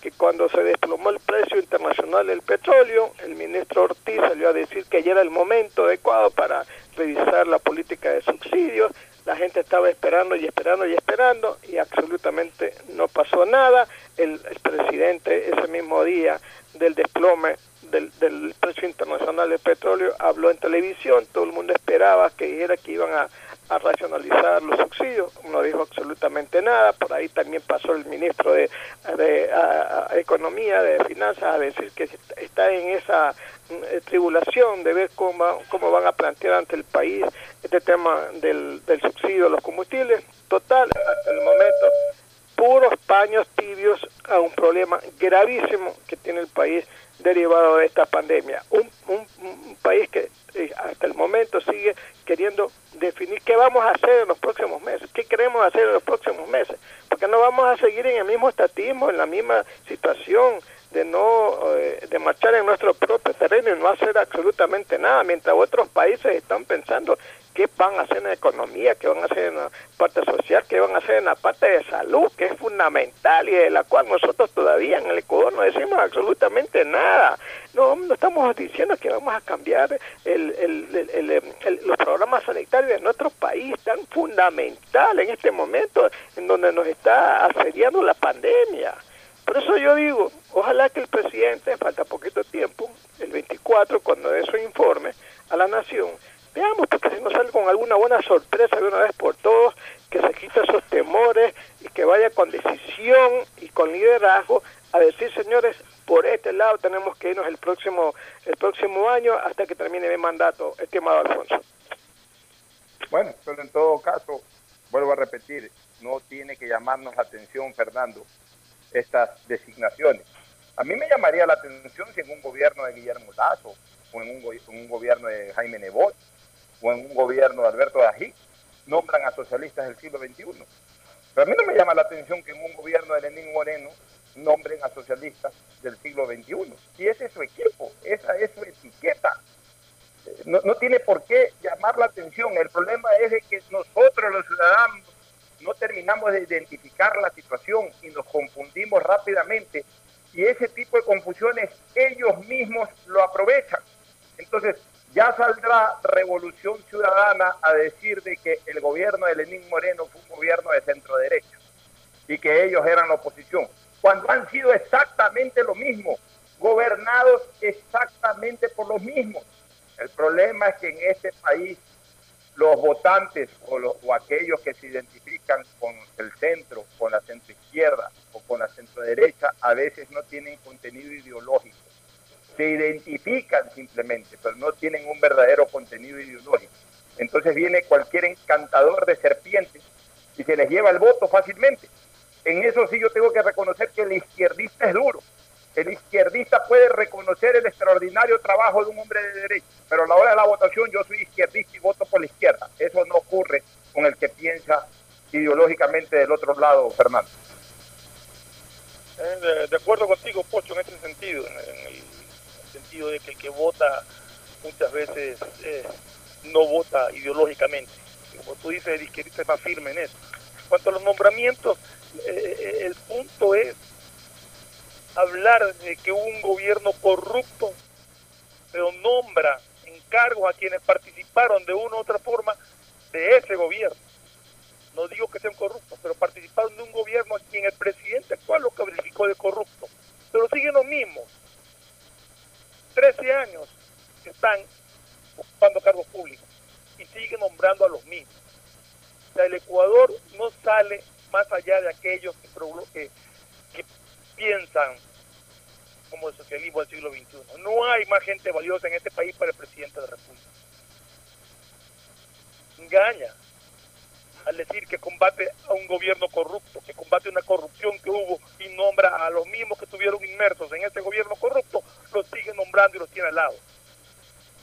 Speaker 4: que cuando se desplomó el precio internacional del petróleo, el ministro Ortiz salió a decir que ya era el momento adecuado para revisar la política de subsidios, la gente estaba esperando y esperando y esperando y absolutamente no pasó nada. El, presidente ese mismo día del desplome del, del, precio internacional del petróleo habló en televisión, todo el mundo esperaba que dijera que iban a, a racionalizar los subsidios, no dijo absolutamente nada, por ahí también pasó el ministro de, de Economía, de Finanzas, a decir que está en esa eh, tribulación de ver cómo, cómo van a plantear ante el país este tema del, del subsidio a los combustibles. Total, hasta el momento, puros paños tibios a un problema gravísimo que tiene el país derivado de esta pandemia. Un, un país que hasta el momento sigue queriendo definir qué vamos a hacer en los próximos meses, qué queremos hacer en los próximos meses, porque no vamos a seguir en el mismo estatismo, en la misma situación de no eh, de marchar en nuestro propio terreno y no hacer absolutamente nada, mientras otros países están pensando qué van a hacer en la economía, qué van a hacer en la parte social, qué van a hacer en la parte de salud, que es fundamental y de la cual nosotros todavía en el Ecuador no decimos absolutamente nada. No, no estamos diciendo que vamos a cambiar el, el, los programas sanitarios de nuestro país, tan fundamental en este momento en donde nos está asediando la pandemia. Por eso yo digo, ojalá que el presidente, falta poquito tiempo, el 24, cuando dé su informe a la nación, veamos sale con alguna buena sorpresa de una vez por todos, que se quite esos temores y que vaya con decisión y con liderazgo a decir, señores, por este lado tenemos que irnos el próximo el próximo año hasta que termine mi mandato, estimado Alfonso.
Speaker 3: Bueno, pero en todo caso, vuelvo a repetir, no tiene que llamarnos la atención, Fernando, estas designaciones. A mí me llamaría la atención si en un gobierno de Guillermo Lazo, o en un, gobierno de Jaime Nebot, o en un gobierno de Alberto Dají, nombran a socialistas del siglo XXI. Pero a mí no me llama la atención que en un gobierno de Lenín Moreno nombren a socialistas del siglo XXI. Si ese es su equipo, esa es su etiqueta. No, no tiene por qué llamar la atención. El problema es de que nosotros los ciudadanos no terminamos de identificar la situación y nos confundimos rápidamente y ese tipo de confusiones ellos mismos lo aprovechan. Entonces, ya saldrá Revolución Ciudadana a decir de que el gobierno de Lenín Moreno fue un gobierno de centro derecha y que ellos eran la oposición, cuando han sido exactamente lo mismo, gobernados exactamente por los mismos. El problema es que en este país los votantes o, o, aquellos que se identifican con el centro, con la centro izquierda o con la centro derecha, a veces no tienen contenido ideológico. Se identifican simplemente, pero no tienen un verdadero contenido ideológico. Entonces viene cualquier encantador de serpientes y se les lleva el voto fácilmente. En eso sí yo tengo que reconocer que el izquierdista es duro el izquierdista puede reconocer el extraordinario trabajo de un hombre de derecha, pero a la hora de la votación yo soy izquierdista y voto por la izquierda. Eso no ocurre con el que piensa ideológicamente del otro lado, Fernando.
Speaker 5: Eh, de, acuerdo contigo, Pocho, en ese sentido, en, el sentido de que el que vota muchas veces eh, no vota ideológicamente. Como tú dices, el izquierdista es más firme en eso. En cuanto a los nombramientos, eh, el punto es hablar de que un gobierno corrupto, pero nombra en cargos a quienes participaron de una u otra forma de ese gobierno. No digo que sean corruptos, pero participaron de un gobierno a quien el presidente actual lo calificó de corrupto. Pero siguen los mismos. Trece años que están ocupando cargos públicos y siguen nombrando a los mismos. O sea, el Ecuador no sale más allá de aquellos que, que, que piensan como el socialismo del siglo XXI. No hay más gente valiosa en este país para el presidente de la República. Engaña al decir que combate a un gobierno corrupto, que combate una corrupción que hubo y nombra a los mismos que estuvieron inmersos en este gobierno corrupto, los sigue nombrando y los tiene al lado.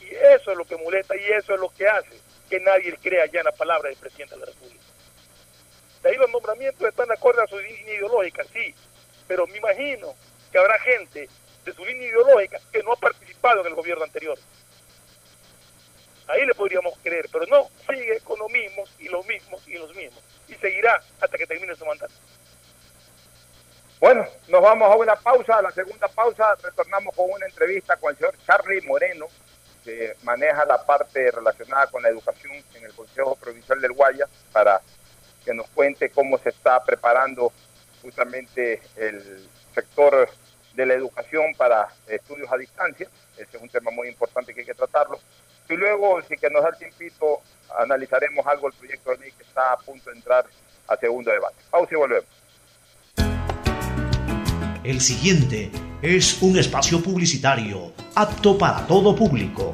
Speaker 5: Y eso es lo que molesta y eso es lo que hace que nadie crea ya en la palabra del presidente de la República. De ahí los nombramientos están de acuerdo a su línea ideológica, sí, pero me imagino que habrá gente de su línea ideológica que no ha participado en el gobierno anterior. Ahí le podríamos creer, pero no, sigue con los mismos y los mismos y los mismos. Y seguirá hasta que termine su mandato.
Speaker 3: Bueno, nos vamos a una pausa. A la segunda pausa retornamos con una entrevista con el señor Charlie Moreno, que maneja la parte relacionada con la educación en el Consejo Provincial del Guaya, para que nos cuente cómo se está preparando justamente el sector de la educación para estudios a distancia. Ese es un tema muy importante que hay que tratarlo. Y luego, si que nos da el tiempito, analizaremos algo el proyecto de ley que está a punto de entrar a segundo debate. Pausa y volvemos.
Speaker 1: El siguiente es un espacio publicitario apto para todo público.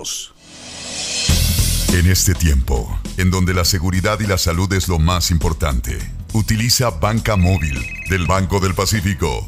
Speaker 6: En este tiempo, en donde la seguridad y la salud es lo más importante, utiliza Banca Móvil del Banco del Pacífico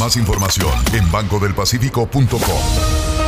Speaker 6: más información en bancodelpacifico.com.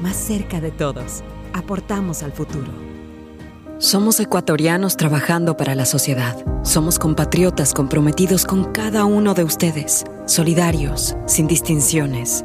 Speaker 7: más cerca de todos. Aportamos al futuro.
Speaker 12: Somos ecuatorianos trabajando para la sociedad. Somos compatriotas comprometidos con cada uno de ustedes, solidarios, sin distinciones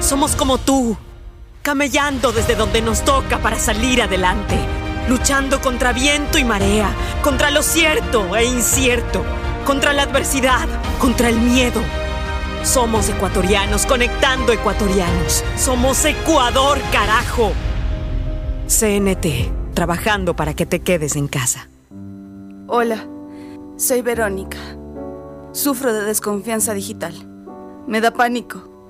Speaker 12: Somos como tú, camellando desde donde nos toca para salir adelante, luchando contra viento y marea, contra lo cierto e incierto, contra la adversidad, contra el miedo. Somos ecuatorianos conectando ecuatorianos. Somos Ecuador, carajo. CNT, trabajando para que te quedes en casa.
Speaker 8: Hola, soy Verónica. Sufro de desconfianza digital. Me da pánico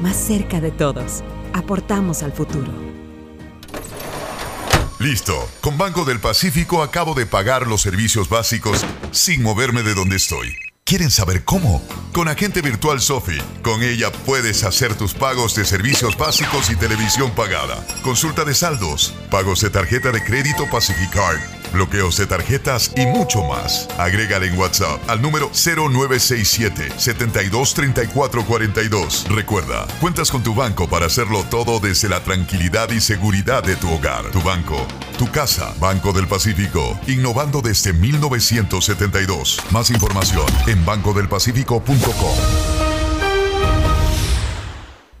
Speaker 7: más cerca de todos. Aportamos al futuro.
Speaker 6: Listo. Con Banco del Pacífico acabo de pagar los servicios básicos sin moverme de donde estoy. ¿Quieren saber cómo? Con Agente Virtual Sofi. Con ella puedes hacer tus pagos de servicios básicos y televisión pagada. Consulta de saldos, pagos de tarjeta de crédito Pacificard bloqueos de tarjetas y mucho más. Agrégale en WhatsApp al número 0967 723442. Recuerda, cuentas con tu banco para hacerlo todo desde la tranquilidad y seguridad de tu hogar. Tu banco, tu casa, Banco del Pacífico, innovando desde 1972. Más información en bancodelpacifico.com.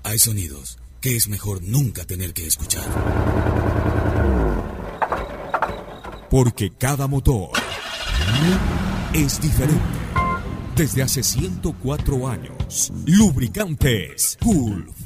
Speaker 9: Hay sonidos que es mejor nunca tener que escuchar porque cada motor es diferente. Desde hace 104 años, Lubricantes Gulf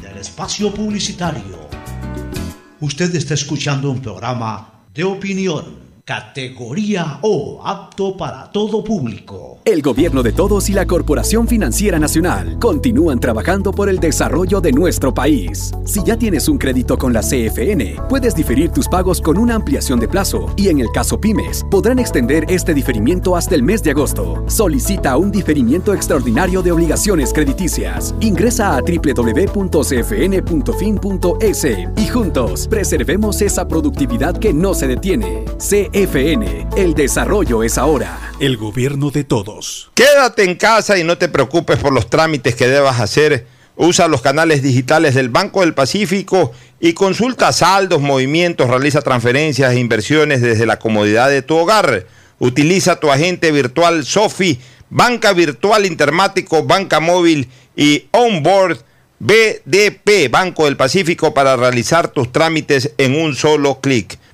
Speaker 1: espacio publicitario. Usted está escuchando un programa de opinión Categoría O, apto para todo público.
Speaker 10: El gobierno de todos y la Corporación Financiera Nacional continúan trabajando por el desarrollo de nuestro país. Si ya tienes un crédito con la CFN, puedes diferir tus pagos con una ampliación de plazo y en el caso pymes, podrán extender este diferimiento hasta el mes de agosto. Solicita un diferimiento extraordinario de obligaciones crediticias. Ingresa a www.cfn.fin.es y juntos preservemos esa productividad que no se detiene. CFN, el desarrollo es ahora.
Speaker 9: El gobierno de todos.
Speaker 11: Quédate en casa y no te preocupes por los trámites que debas hacer. Usa los canales digitales del Banco del Pacífico y consulta saldos, movimientos, realiza transferencias e inversiones desde la comodidad de tu hogar. Utiliza tu agente virtual Sofi, banca virtual intermático, banca móvil y onboard BDP, Banco del Pacífico, para realizar tus trámites en un solo clic.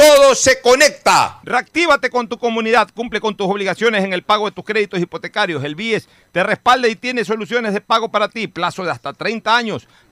Speaker 11: todo se conecta. Reactívate con tu comunidad, cumple con tus obligaciones en el pago de tus créditos hipotecarios. El BIES te respalda y tiene soluciones de pago para ti, plazo de hasta 30 años.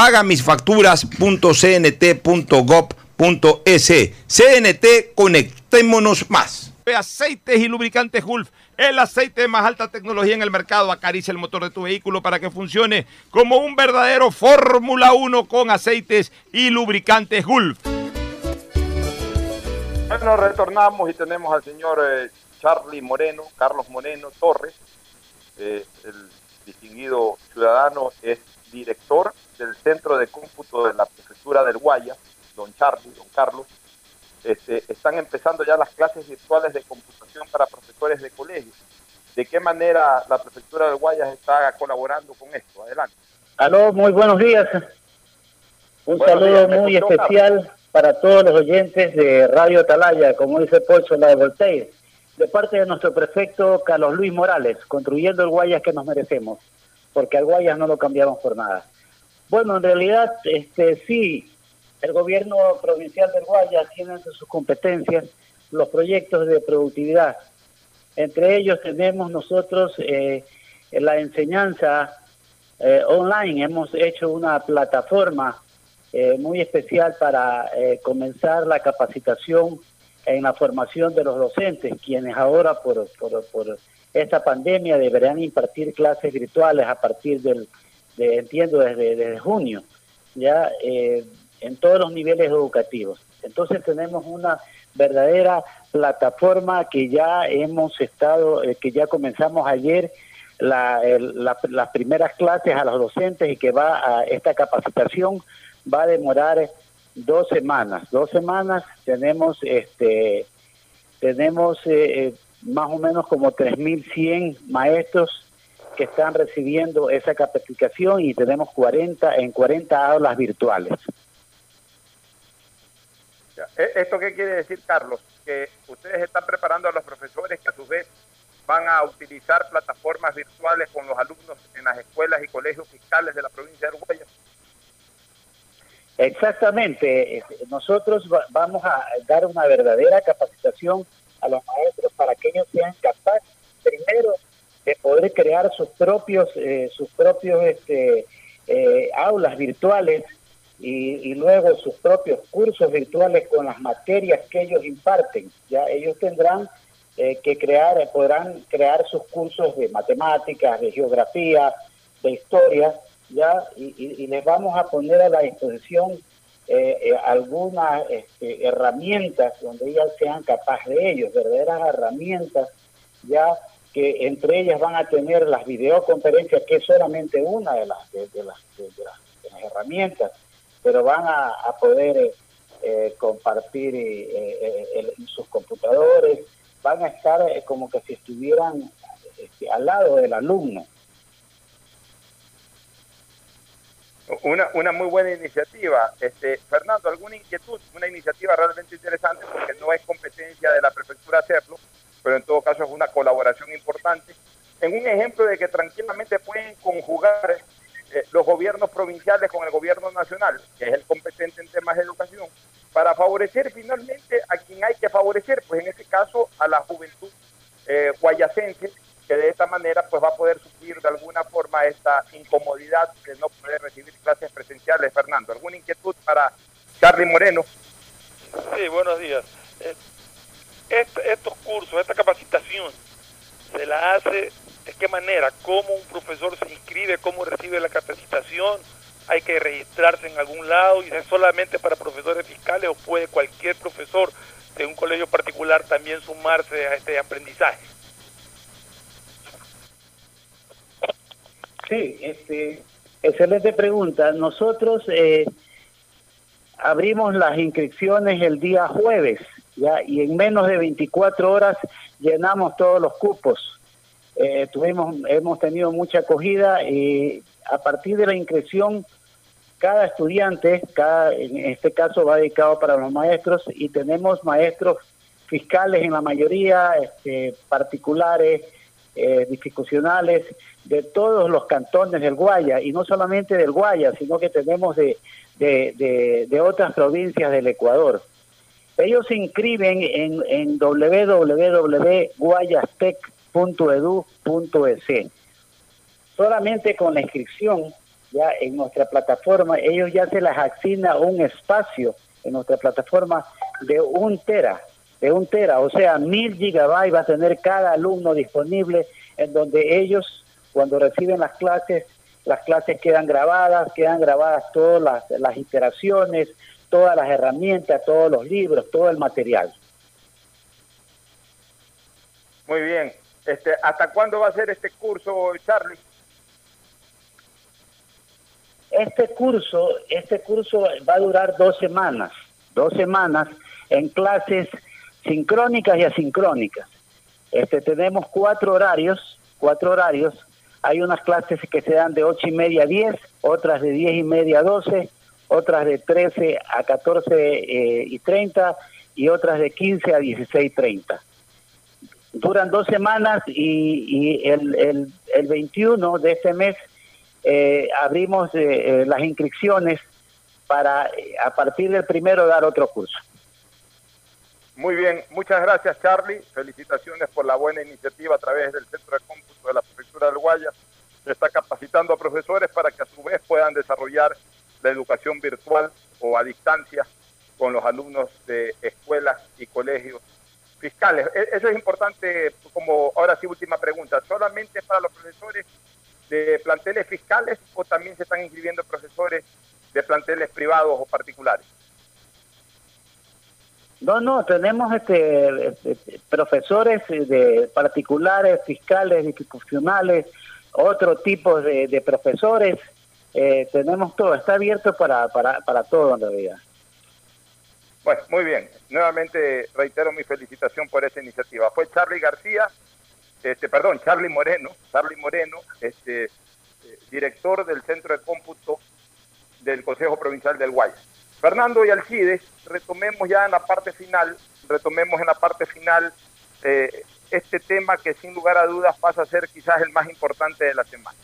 Speaker 11: pagamisfacturas.cnt.gov.es. CNT, conectémonos más. Aceites y lubricantes Gulf, el aceite de más alta tecnología en el mercado. Acaricia el motor de tu vehículo para que funcione como un verdadero Fórmula 1 con aceites y lubricantes Gulf.
Speaker 3: Bueno, retornamos y tenemos al señor eh, Charlie Moreno, Carlos Moreno Torres, eh, el distinguido ciudadano, es director del Centro de Cómputo de la Prefectura del Guaya, don Charlie, don Carlos. Este, están empezando ya las clases virtuales de computación para profesores de colegios. ¿De qué manera la Prefectura del Guayas está colaborando con esto? Adelante.
Speaker 13: Aló, muy buenos días. Un
Speaker 3: Buenos
Speaker 13: saludo
Speaker 3: días,
Speaker 13: muy
Speaker 3: escuchó,
Speaker 13: especial para todos los oyentes de Radio Atalaya, como dice Pocho, la de Voltaire, de parte de nuestro prefecto Carlos Luis Morales, construyendo el Guayas que nos merecemos, porque al Guayas no lo cambiamos por nada. Bueno, en realidad, este sí, el gobierno provincial del Guayas tiene entre sus competencias los proyectos de productividad. Entre ellos tenemos nosotros eh, la enseñanza eh, online. Hemos hecho una plataforma eh, muy especial para comenzar la capacitación en la formación de los docentes, quienes ahora por, por, por esta pandemia deberán impartir clases virtuales a partir del, entiendo, desde, desde junio, ya eh, en todos los niveles educativos. Entonces tenemos una verdadera plataforma que ya hemos estado, eh, que ya comenzamos ayer la, el- la- las primeras clases a los docentes y que va a esta capacitación va a demorar dos semanas. Dos semanas tenemos este tenemos eh, eh, más o menos como 3.100 maestros que están recibiendo esa capacitación y tenemos 40 en 40 aulas virtuales.
Speaker 3: ¿E- ¿Esto qué quiere decir, Carlos? Que ustedes están preparando a los profesores que a su vez van a utilizar plataformas virtuales con los alumnos en las escuelas y colegios fiscales de la provincia de Uruguay.
Speaker 13: Exactamente. Este, Nosotros va- vamos a dar una verdadera capacitación a los maestros para que ellos sean capaces, primero, de poder crear sus propios, eh, sus propios este, eh, aulas virtuales y, y luego sus propios cursos virtuales con las materias que ellos imparten. Ya ellos tendrán eh, que crear, podrán crear sus cursos de matemáticas, de geografía, de historia, ya y, les vamos a poner a la disposición eh, eh, algunas este, herramientas donde ellas sean capaces de ellos, verdaderas herramientas ya que entre ellas van a tener las videoconferencias, que es solamente una de las, de, las, de, las, herramientas, pero van a, poder eh, eh, compartir eh, sus computadores, van a estar como que si estuvieran este, al lado del alumno.
Speaker 3: Una, una muy buena iniciativa. Este, Fernando, ¿alguna inquietud? Una iniciativa realmente interesante porque no es competencia de la prefectura hacerlo, pero en todo caso es una colaboración importante. En un ejemplo de que tranquilamente pueden conjugar eh, los gobiernos provinciales con el gobierno nacional, que es el competente en temas de educación, para favorecer finalmente a quien hay que favorecer, pues en este caso a la juventud eh, guayacense, que de esta manera pues va a poder sufrir de alguna forma esta incomodidad de no poder recibir clases presenciales. Fernando, ¿alguna inquietud para Charlie Moreno?
Speaker 5: Sí, buenos días. Eh, estos cursos, esta capacitación, se la hace de qué manera, cómo un profesor se inscribe, cómo recibe la capacitación, hay que registrarse en algún lado y es solamente para profesores fiscales o puede cualquier profesor de un colegio particular también sumarse a este aprendizaje.
Speaker 13: Sí, este, excelente pregunta. Nosotros eh, abrimos las inscripciones el día jueves, ya, y en menos de 24 horas llenamos todos los cupos. Eh, tuvimos, hemos tenido mucha acogida y a partir de la inscripción, cada estudiante, cada, en este caso va dedicado para los maestros y tenemos maestros fiscales en la mayoría, este, particulares, eh, discusionales de todos los cantones del Guaya, y no solamente del Guaya, sino que tenemos de, de, de, otras provincias del Ecuador. Ellos se inscriben en, en www.guayastec.edu.es. Solamente con la inscripción ya en nuestra plataforma, ellos ya se les asigna un espacio en nuestra plataforma de un tera de un tera, o sea, mil gigabytes va a tener cada alumno disponible en donde ellos, cuando reciben las clases, las clases quedan grabadas, quedan grabadas todas las, las iteraciones, todas las herramientas, todos los libros, todo el material.
Speaker 3: Muy bien. Este, ¿Hasta cuándo va a ser este curso, Charlie?
Speaker 13: Este curso, este curso va a durar dos semanas, dos semanas en clases sincrónicas y asincrónicas. Este, tenemos cuatro horarios, cuatro horarios. Hay unas clases que se dan de ocho y media a 10, otras de diez y media a 12, otras de 13 a 14 eh, y 30 y otras de 15 a 16 30. Duran dos semanas y, el, el, el, 21 de este mes eh, abrimos eh, las inscripciones para a partir del primero dar otro curso.
Speaker 3: Muy bien, muchas gracias Charlie. Felicitaciones por la buena iniciativa a través del Centro de Cómputo de la Prefectura del Guaya. Se está capacitando a profesores para que a su vez puedan desarrollar la educación virtual o a distancia con los alumnos de escuelas y colegios fiscales. E-, eso es importante, como ahora sí, última pregunta. ¿Solamente para los profesores de planteles fiscales o también se están inscribiendo profesores de planteles privados o particulares?
Speaker 13: No, no, tenemos este, este, profesores de particulares, fiscales, institucionales, otro tipo de, profesores. Eh, tenemos todo, está abierto para, para, para todo en realidad.
Speaker 3: Bueno, muy bien. Nuevamente reitero mi felicitación por esa iniciativa. Fue Charlie García, este, perdón, Charlie Moreno, Charlie Moreno, este, eh, director del Centro de Cómputo del Consejo Provincial del Guayas. Fernando y Alcides, retomemos ya en la parte final, retomemos en la parte final eh, este tema que sin lugar a dudas pasa a ser quizás el más importante de la semana.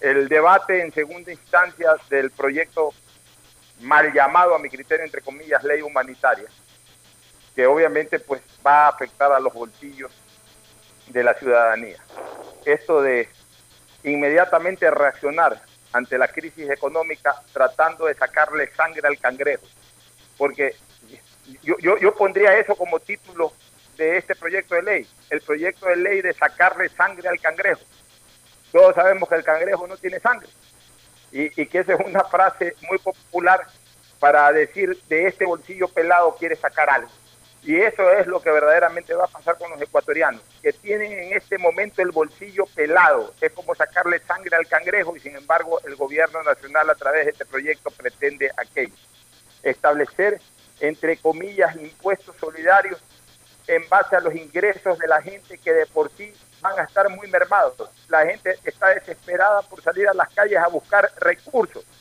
Speaker 3: El debate en segunda instancia del proyecto mal llamado a mi criterio, entre comillas, ley humanitaria, que obviamente pues va a afectar a los bolsillos de la ciudadanía. Esto de inmediatamente reaccionar ante la crisis económica tratando de sacarle sangre al cangrejo. Porque yo, yo, yo pondría eso como título de este proyecto de ley, el proyecto de ley de sacarle sangre al cangrejo. Todos sabemos que el cangrejo no tiene sangre y, y que esa es una frase muy popular para decir de este bolsillo pelado quiere sacar algo. Y eso es lo que verdaderamente va a pasar con los ecuatorianos, que tienen en este momento el bolsillo pelado. Es como sacarle sangre al cangrejo y sin embargo el gobierno nacional a través de este proyecto pretende aquello. Establecer, entre comillas, impuestos solidarios en base a los ingresos de la gente que de por sí van a estar muy mermados. La gente está desesperada por salir a las calles a buscar recursos.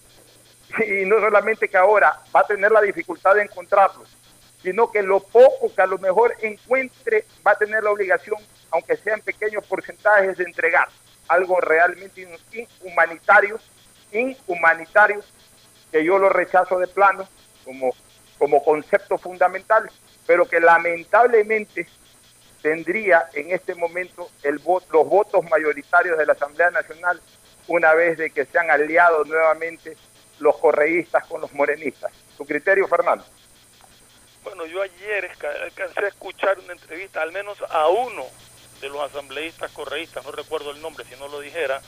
Speaker 3: Y no solamente que ahora va a tener la dificultad de encontrarlos, sino que lo poco que a lo mejor encuentre va a tener la obligación, aunque sean pequeños porcentajes, de entregar algo realmente inhumanitario, inhumanitario, que yo lo rechazo de plano como, como concepto fundamental, pero que lamentablemente tendría en este momento el voto, los votos mayoritarios de la Asamblea Nacional una vez de que se han aliado nuevamente los correístas con los morenistas. ¿Su criterio, Fernando?
Speaker 5: Bueno, yo ayer alcancé a escuchar una entrevista, al menos a uno de los asambleístas correístas, no recuerdo el nombre si no lo dijera,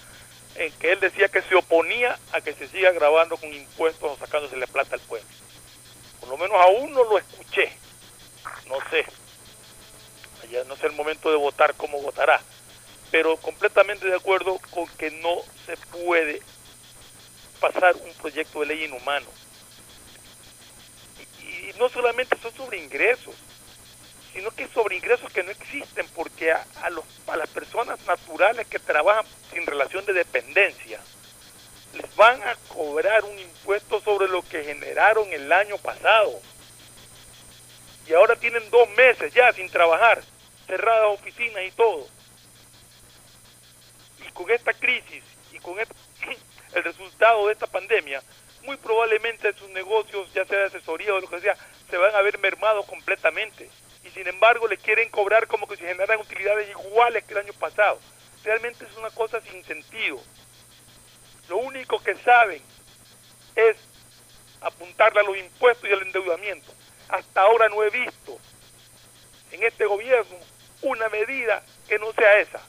Speaker 5: en que él decía que se oponía a que se siga grabando con impuestos o sacándose la plata al pueblo. Por lo menos a uno lo escuché, no sé, ya no es el momento de votar como votará, pero completamente de acuerdo con que no se puede pasar un proyecto de ley inhumano. No solamente son sobre ingresos, sino que sobre ingresos que no existen, porque a, los, a las personas naturales que trabajan sin relación de dependencia, les van a cobrar un impuesto sobre lo que generaron el año pasado. Y ahora tienen dos meses ya sin trabajar, cerradas oficinas y todo. Y con esta crisis y con el resultado de esta pandemia, muy probablemente sus negocios, ya sea de asesoría o lo que sea, se van a ver mermados completamente. Y sin embargo le quieren cobrar como que si generaran utilidades iguales que el año pasado. Realmente es una cosa sin sentido. Lo único que saben es apuntarle a los impuestos y al endeudamiento. Hasta ahora no he visto en este gobierno una medida que no sea esa.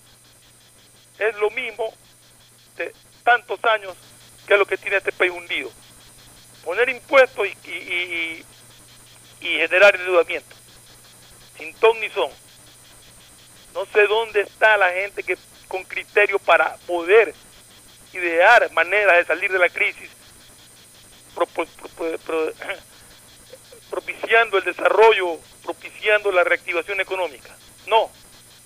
Speaker 5: Es lo mismo de tantos años que es lo que tiene este país hundido. Poner impuestos y, y, generar endeudamiento. Sin ton ni son. No sé dónde está la gente que con criterio para poder idear maneras de salir de la crisis, propiciando el desarrollo, propiciando la reactivación económica. No,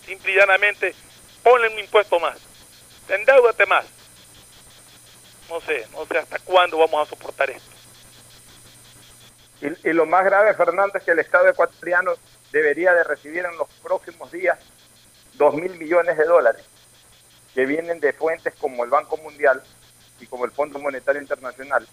Speaker 5: simple y llanamente ponle un impuesto más, endeudate más, no sé, no sé hasta cuándo vamos a soportar esto.
Speaker 3: Y, lo más grave, Fernando, es que el Estado ecuatoriano debería de recibir en los próximos días dos mil millones de dólares que vienen de fuentes como el Banco Mundial y como el Fondo Monetario Internacional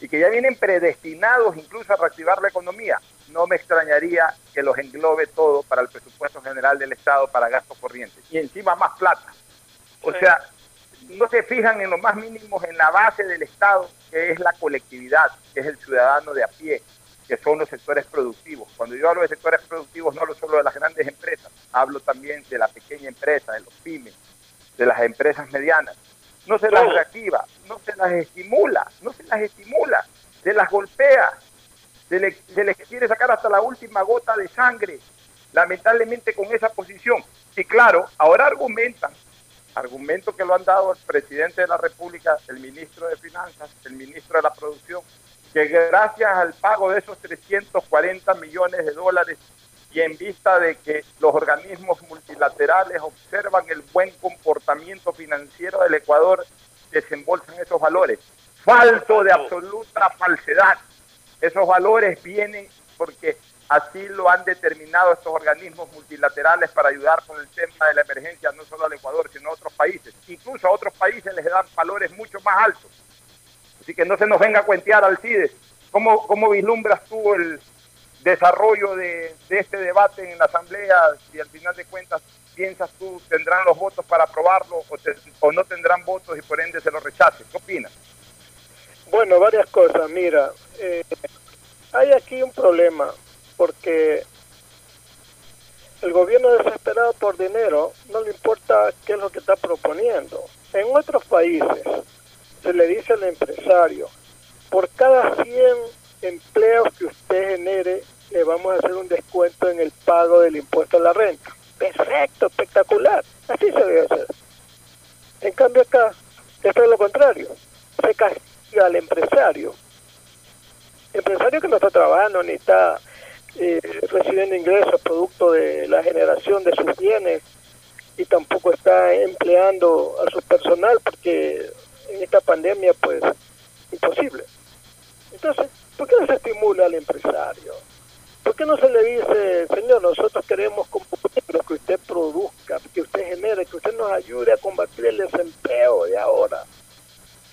Speaker 3: y que ya vienen predestinados incluso a reactivar la economía. No me extrañaría que los englobe todo para el presupuesto general del Estado para gastos corrientes y encima más plata. O sea, no se fijan en lo más mínimos en la base del Estado, que es la colectividad, que es el ciudadano de a pie, que son los sectores productivos. Cuando yo hablo de sectores productivos, no hablo solo de las grandes empresas, hablo también de la pequeña empresa, de los pymes, de las empresas medianas. No se las reactiva, no se las estimula, no se las estimula, se las golpea, se les, quiere sacar hasta la última gota de sangre, lamentablemente con esa posición. Y claro, ahora argumentan argumento que lo han dado el presidente de la República, el ministro de Finanzas, el ministro de la Producción, que gracias al pago de esos 340 millones de dólares y en vista de que los organismos multilaterales observan el buen comportamiento financiero del Ecuador, desembolsan esos valores. Falso de absoluta falsedad. Esos valores vienen porque Así lo han determinado estos organismos multilaterales para ayudar con el tema de la emergencia, no solo al Ecuador, sino a otros países. Incluso a otros países les dan valores mucho más altos. Así que no se nos venga a cuentear, Alcides. ¿Cómo, cómo vislumbras tú el desarrollo de, este debate en la Asamblea? Si al final de cuentas piensas tú tendrán los votos para aprobarlo o, no tendrán votos y por ende se lo rechacen. ¿Qué opinas?
Speaker 4: Bueno, varias cosas. Mira, eh, hay aquí un problema porque el gobierno desesperado por dinero no le importa qué es lo que está proponiendo. En otros países se le dice al empresario, por cada 100 empleos que usted genere le vamos a hacer un descuento en el pago del impuesto a la renta. Perfecto, espectacular. Así se debe hacer. En cambio acá, esto es lo contrario. Se castiga al empresario. Empresario que no está trabajando ni está eh, recibiendo ingresos producto de la generación de sus bienes y tampoco está empleando a su personal porque en esta pandemia pues imposible. Entonces, ¿por qué no se estimula al empresario? ¿Por qué no se le dice, señor, nosotros queremos lo que usted produzca, que usted genere, que usted nos ayude a combatir el desempleo de ahora?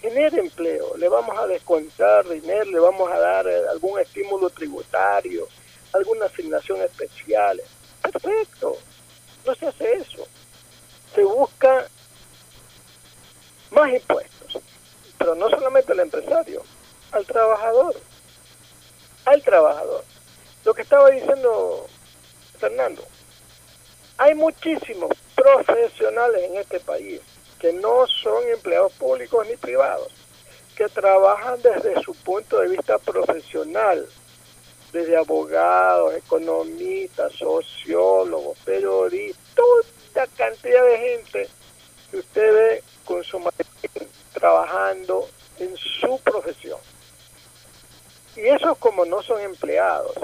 Speaker 4: Genere empleo, le vamos a descontar dinero, le vamos a dar eh, algún estímulo tributario, alguna asignación especial. Perfecto, no se hace eso. Se busca más impuestos, pero no solamente al empresario, al trabajador, al trabajador. Lo que estaba diciendo Fernando, hay muchísimos profesionales en este país que no son empleados públicos ni privados, que trabajan desde su punto de vista profesional, desde abogados, economistas, sociólogos, periodistas, toda cantidad de gente que usted ve con su trabajando en su profesión. Y esos como no son empleados,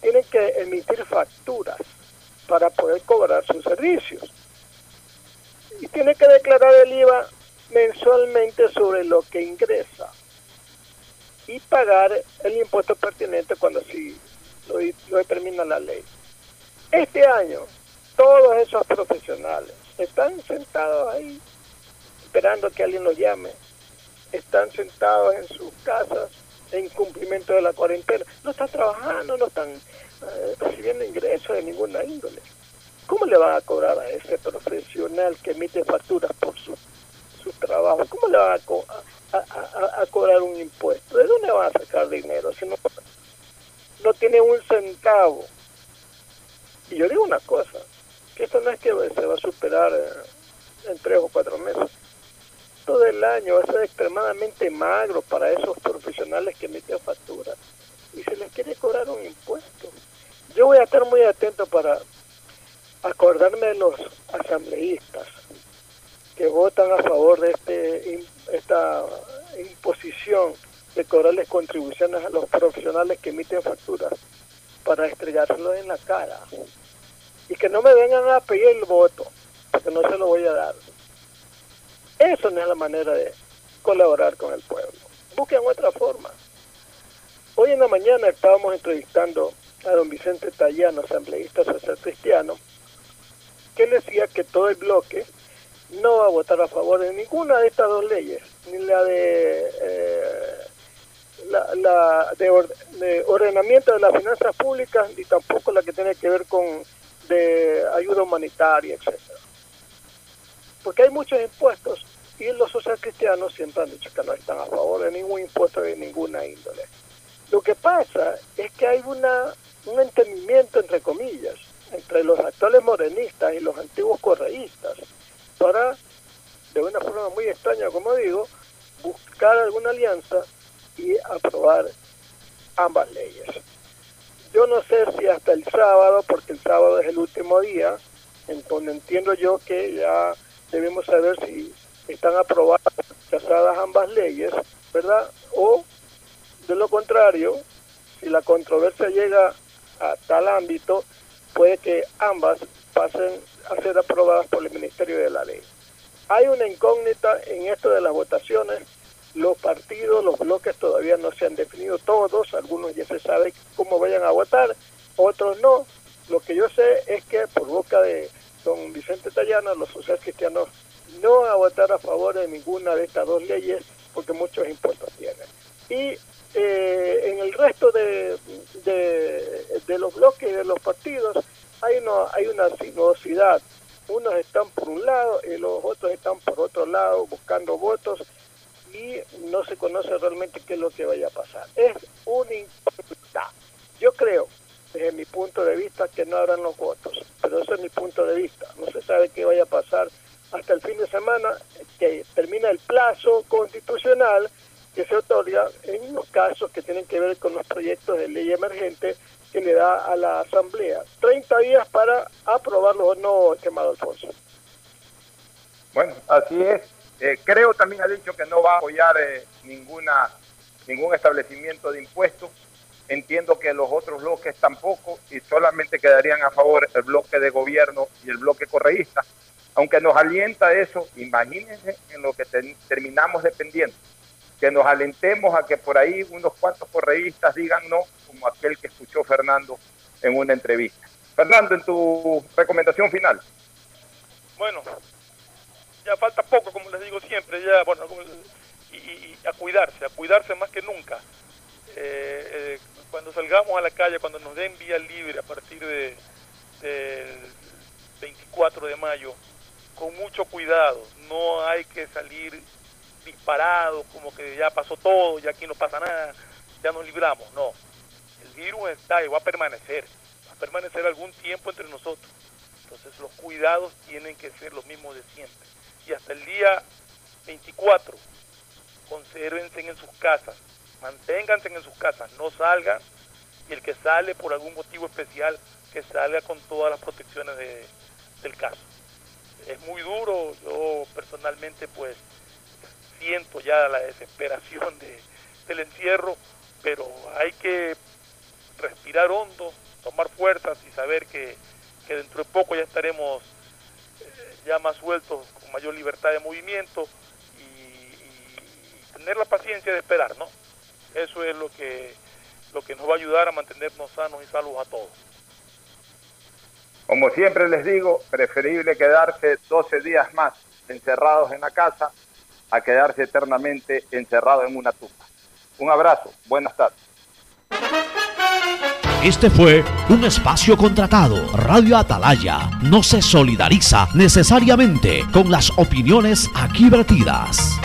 Speaker 4: tienen que emitir facturas para poder cobrar sus servicios. Y tiene que declarar el IVA mensualmente sobre lo que ingresa y pagar el impuesto pertinente cuando así lo, determina la ley. Este año, todos esos profesionales están sentados ahí esperando que alguien los llame, están sentados en sus casas en cumplimiento de la cuarentena, no están trabajando, no están eh, recibiendo ingresos de ninguna índole. ¿Cómo le van a cobrar a ese profesional que emite facturas por su, su trabajo? ¿Cómo le van a, a, cobrar un impuesto. ¿De dónde van a sacar dinero si no, no tiene un centavo? Y yo digo una cosa, que esto no es que se va a superar eh, en tres o cuatro meses. Todo el año va a ser extremadamente magro para esos profesionales que emiten facturas y se les quiere cobrar un impuesto. Yo voy a estar muy atento para acordarme de los asambleístas que votan a favor de este esta imposición de cobrarles contribuciones a los profesionales que emiten facturas para estrellárselo en la cara. Y que no me vengan a pedir el voto, porque no se lo voy a dar. Eso no es la manera de colaborar con el pueblo. Busquen otra forma. Hoy en la mañana estábamos entrevistando a don Vicente Tallano, asambleísta social cristiano, que decía que todo el bloque no va a votar a favor de ninguna de estas dos leyes, ni la de, eh, la, de, ordenamiento de las finanzas públicas, ni tampoco la que tiene que ver con de ayuda humanitaria, etcétera. Porque hay muchos impuestos y los social cristianos siempre han dicho que no están a favor de ningún impuesto de ninguna índole. Lo que pasa es que hay una, un entendimiento, entre comillas, entre los actuales morenistas y los antiguos correístas, para, de una forma muy extraña, como digo, buscar alguna alianza y aprobar ambas leyes. Yo no sé si hasta el sábado, porque el sábado es el último día, en donde entiendo yo que ya debemos saber si están aprobadas, casadas ambas leyes, ¿verdad? O, de lo contrario, si la controversia llega a tal ámbito, puede que ambas pasen a ser aprobadas por el Ministerio de la Ley. Hay una incógnita en esto de las votaciones. Los partidos, los bloques todavía no se han definido todos. Algunos ya se sabe cómo vayan a votar, otros no. Lo que yo sé es que por boca de don Vicente Tallana, los sociales cristianos no van a votar a favor de ninguna de estas dos leyes porque muchos impuestos tienen. Y eh, en el resto de, de, los bloques y de los partidos, hay, no, hay una sinuosidad. Unos están por un lado y los otros están por otro lado buscando votos y no se conoce realmente qué es lo que vaya a pasar. Es una incógnita. Yo creo, desde mi punto de vista, que no habrán los votos, pero ese es mi punto de vista. No se sabe qué vaya a pasar hasta el fin de semana, que termina el plazo constitucional que se otorga en los casos que tienen que ver con los proyectos de ley emergente que le da a la Asamblea. 30 días para aprobarlo o no, estimado Alfonso.
Speaker 3: Bueno, así es. Eh, creo también ha dicho que no va a apoyar eh, ninguna ningún establecimiento de impuestos. Entiendo que los otros bloques tampoco y solamente quedarían a favor el bloque de gobierno y el bloque correísta. Aunque nos alienta eso, imagínense en lo que terminamos dependiendo. Que nos alentemos a que por ahí unos cuantos correístas digan no, como aquel que escuchó Fernando en una entrevista. Fernando, en tu recomendación final.
Speaker 5: Bueno, ya falta poco, como les digo siempre, ya, bueno, y, a cuidarse, a cuidarse más que nunca. Eh, eh, cuando salgamos a la calle, cuando nos den vía libre a partir de, del 24 de mayo, con mucho cuidado, no hay que salir disparados, como que ya pasó todo, ya aquí no pasa nada, ya nos libramos, no. El virus está y va a permanecer, va a permanecer algún tiempo entre nosotros. Entonces los cuidados tienen que ser los mismos de siempre y hasta el día 24 consérvense en sus casas, manténganse en sus casas, no salgan y el que sale por algún motivo especial que salga con todas las protecciones del caso. Es muy duro, yo personalmente pues siento ya la desesperación del encierro, pero hay que respirar hondo, tomar fuerzas y saber que, que dentro de poco ya estaremos ya más sueltos, con mayor libertad de movimiento y, tener la paciencia de esperar, ¿no? Eso es lo que, lo que nos va a ayudar a mantenernos sanos y salvos a todos.
Speaker 3: Como siempre les digo, preferible quedarse 12 días más encerrados en la casa a quedarse eternamente encerrado en una tumba. Un abrazo, buenas tardes.
Speaker 1: Este fue un espacio contratado. Radio Atalaya no se solidariza necesariamente con las opiniones aquí vertidas.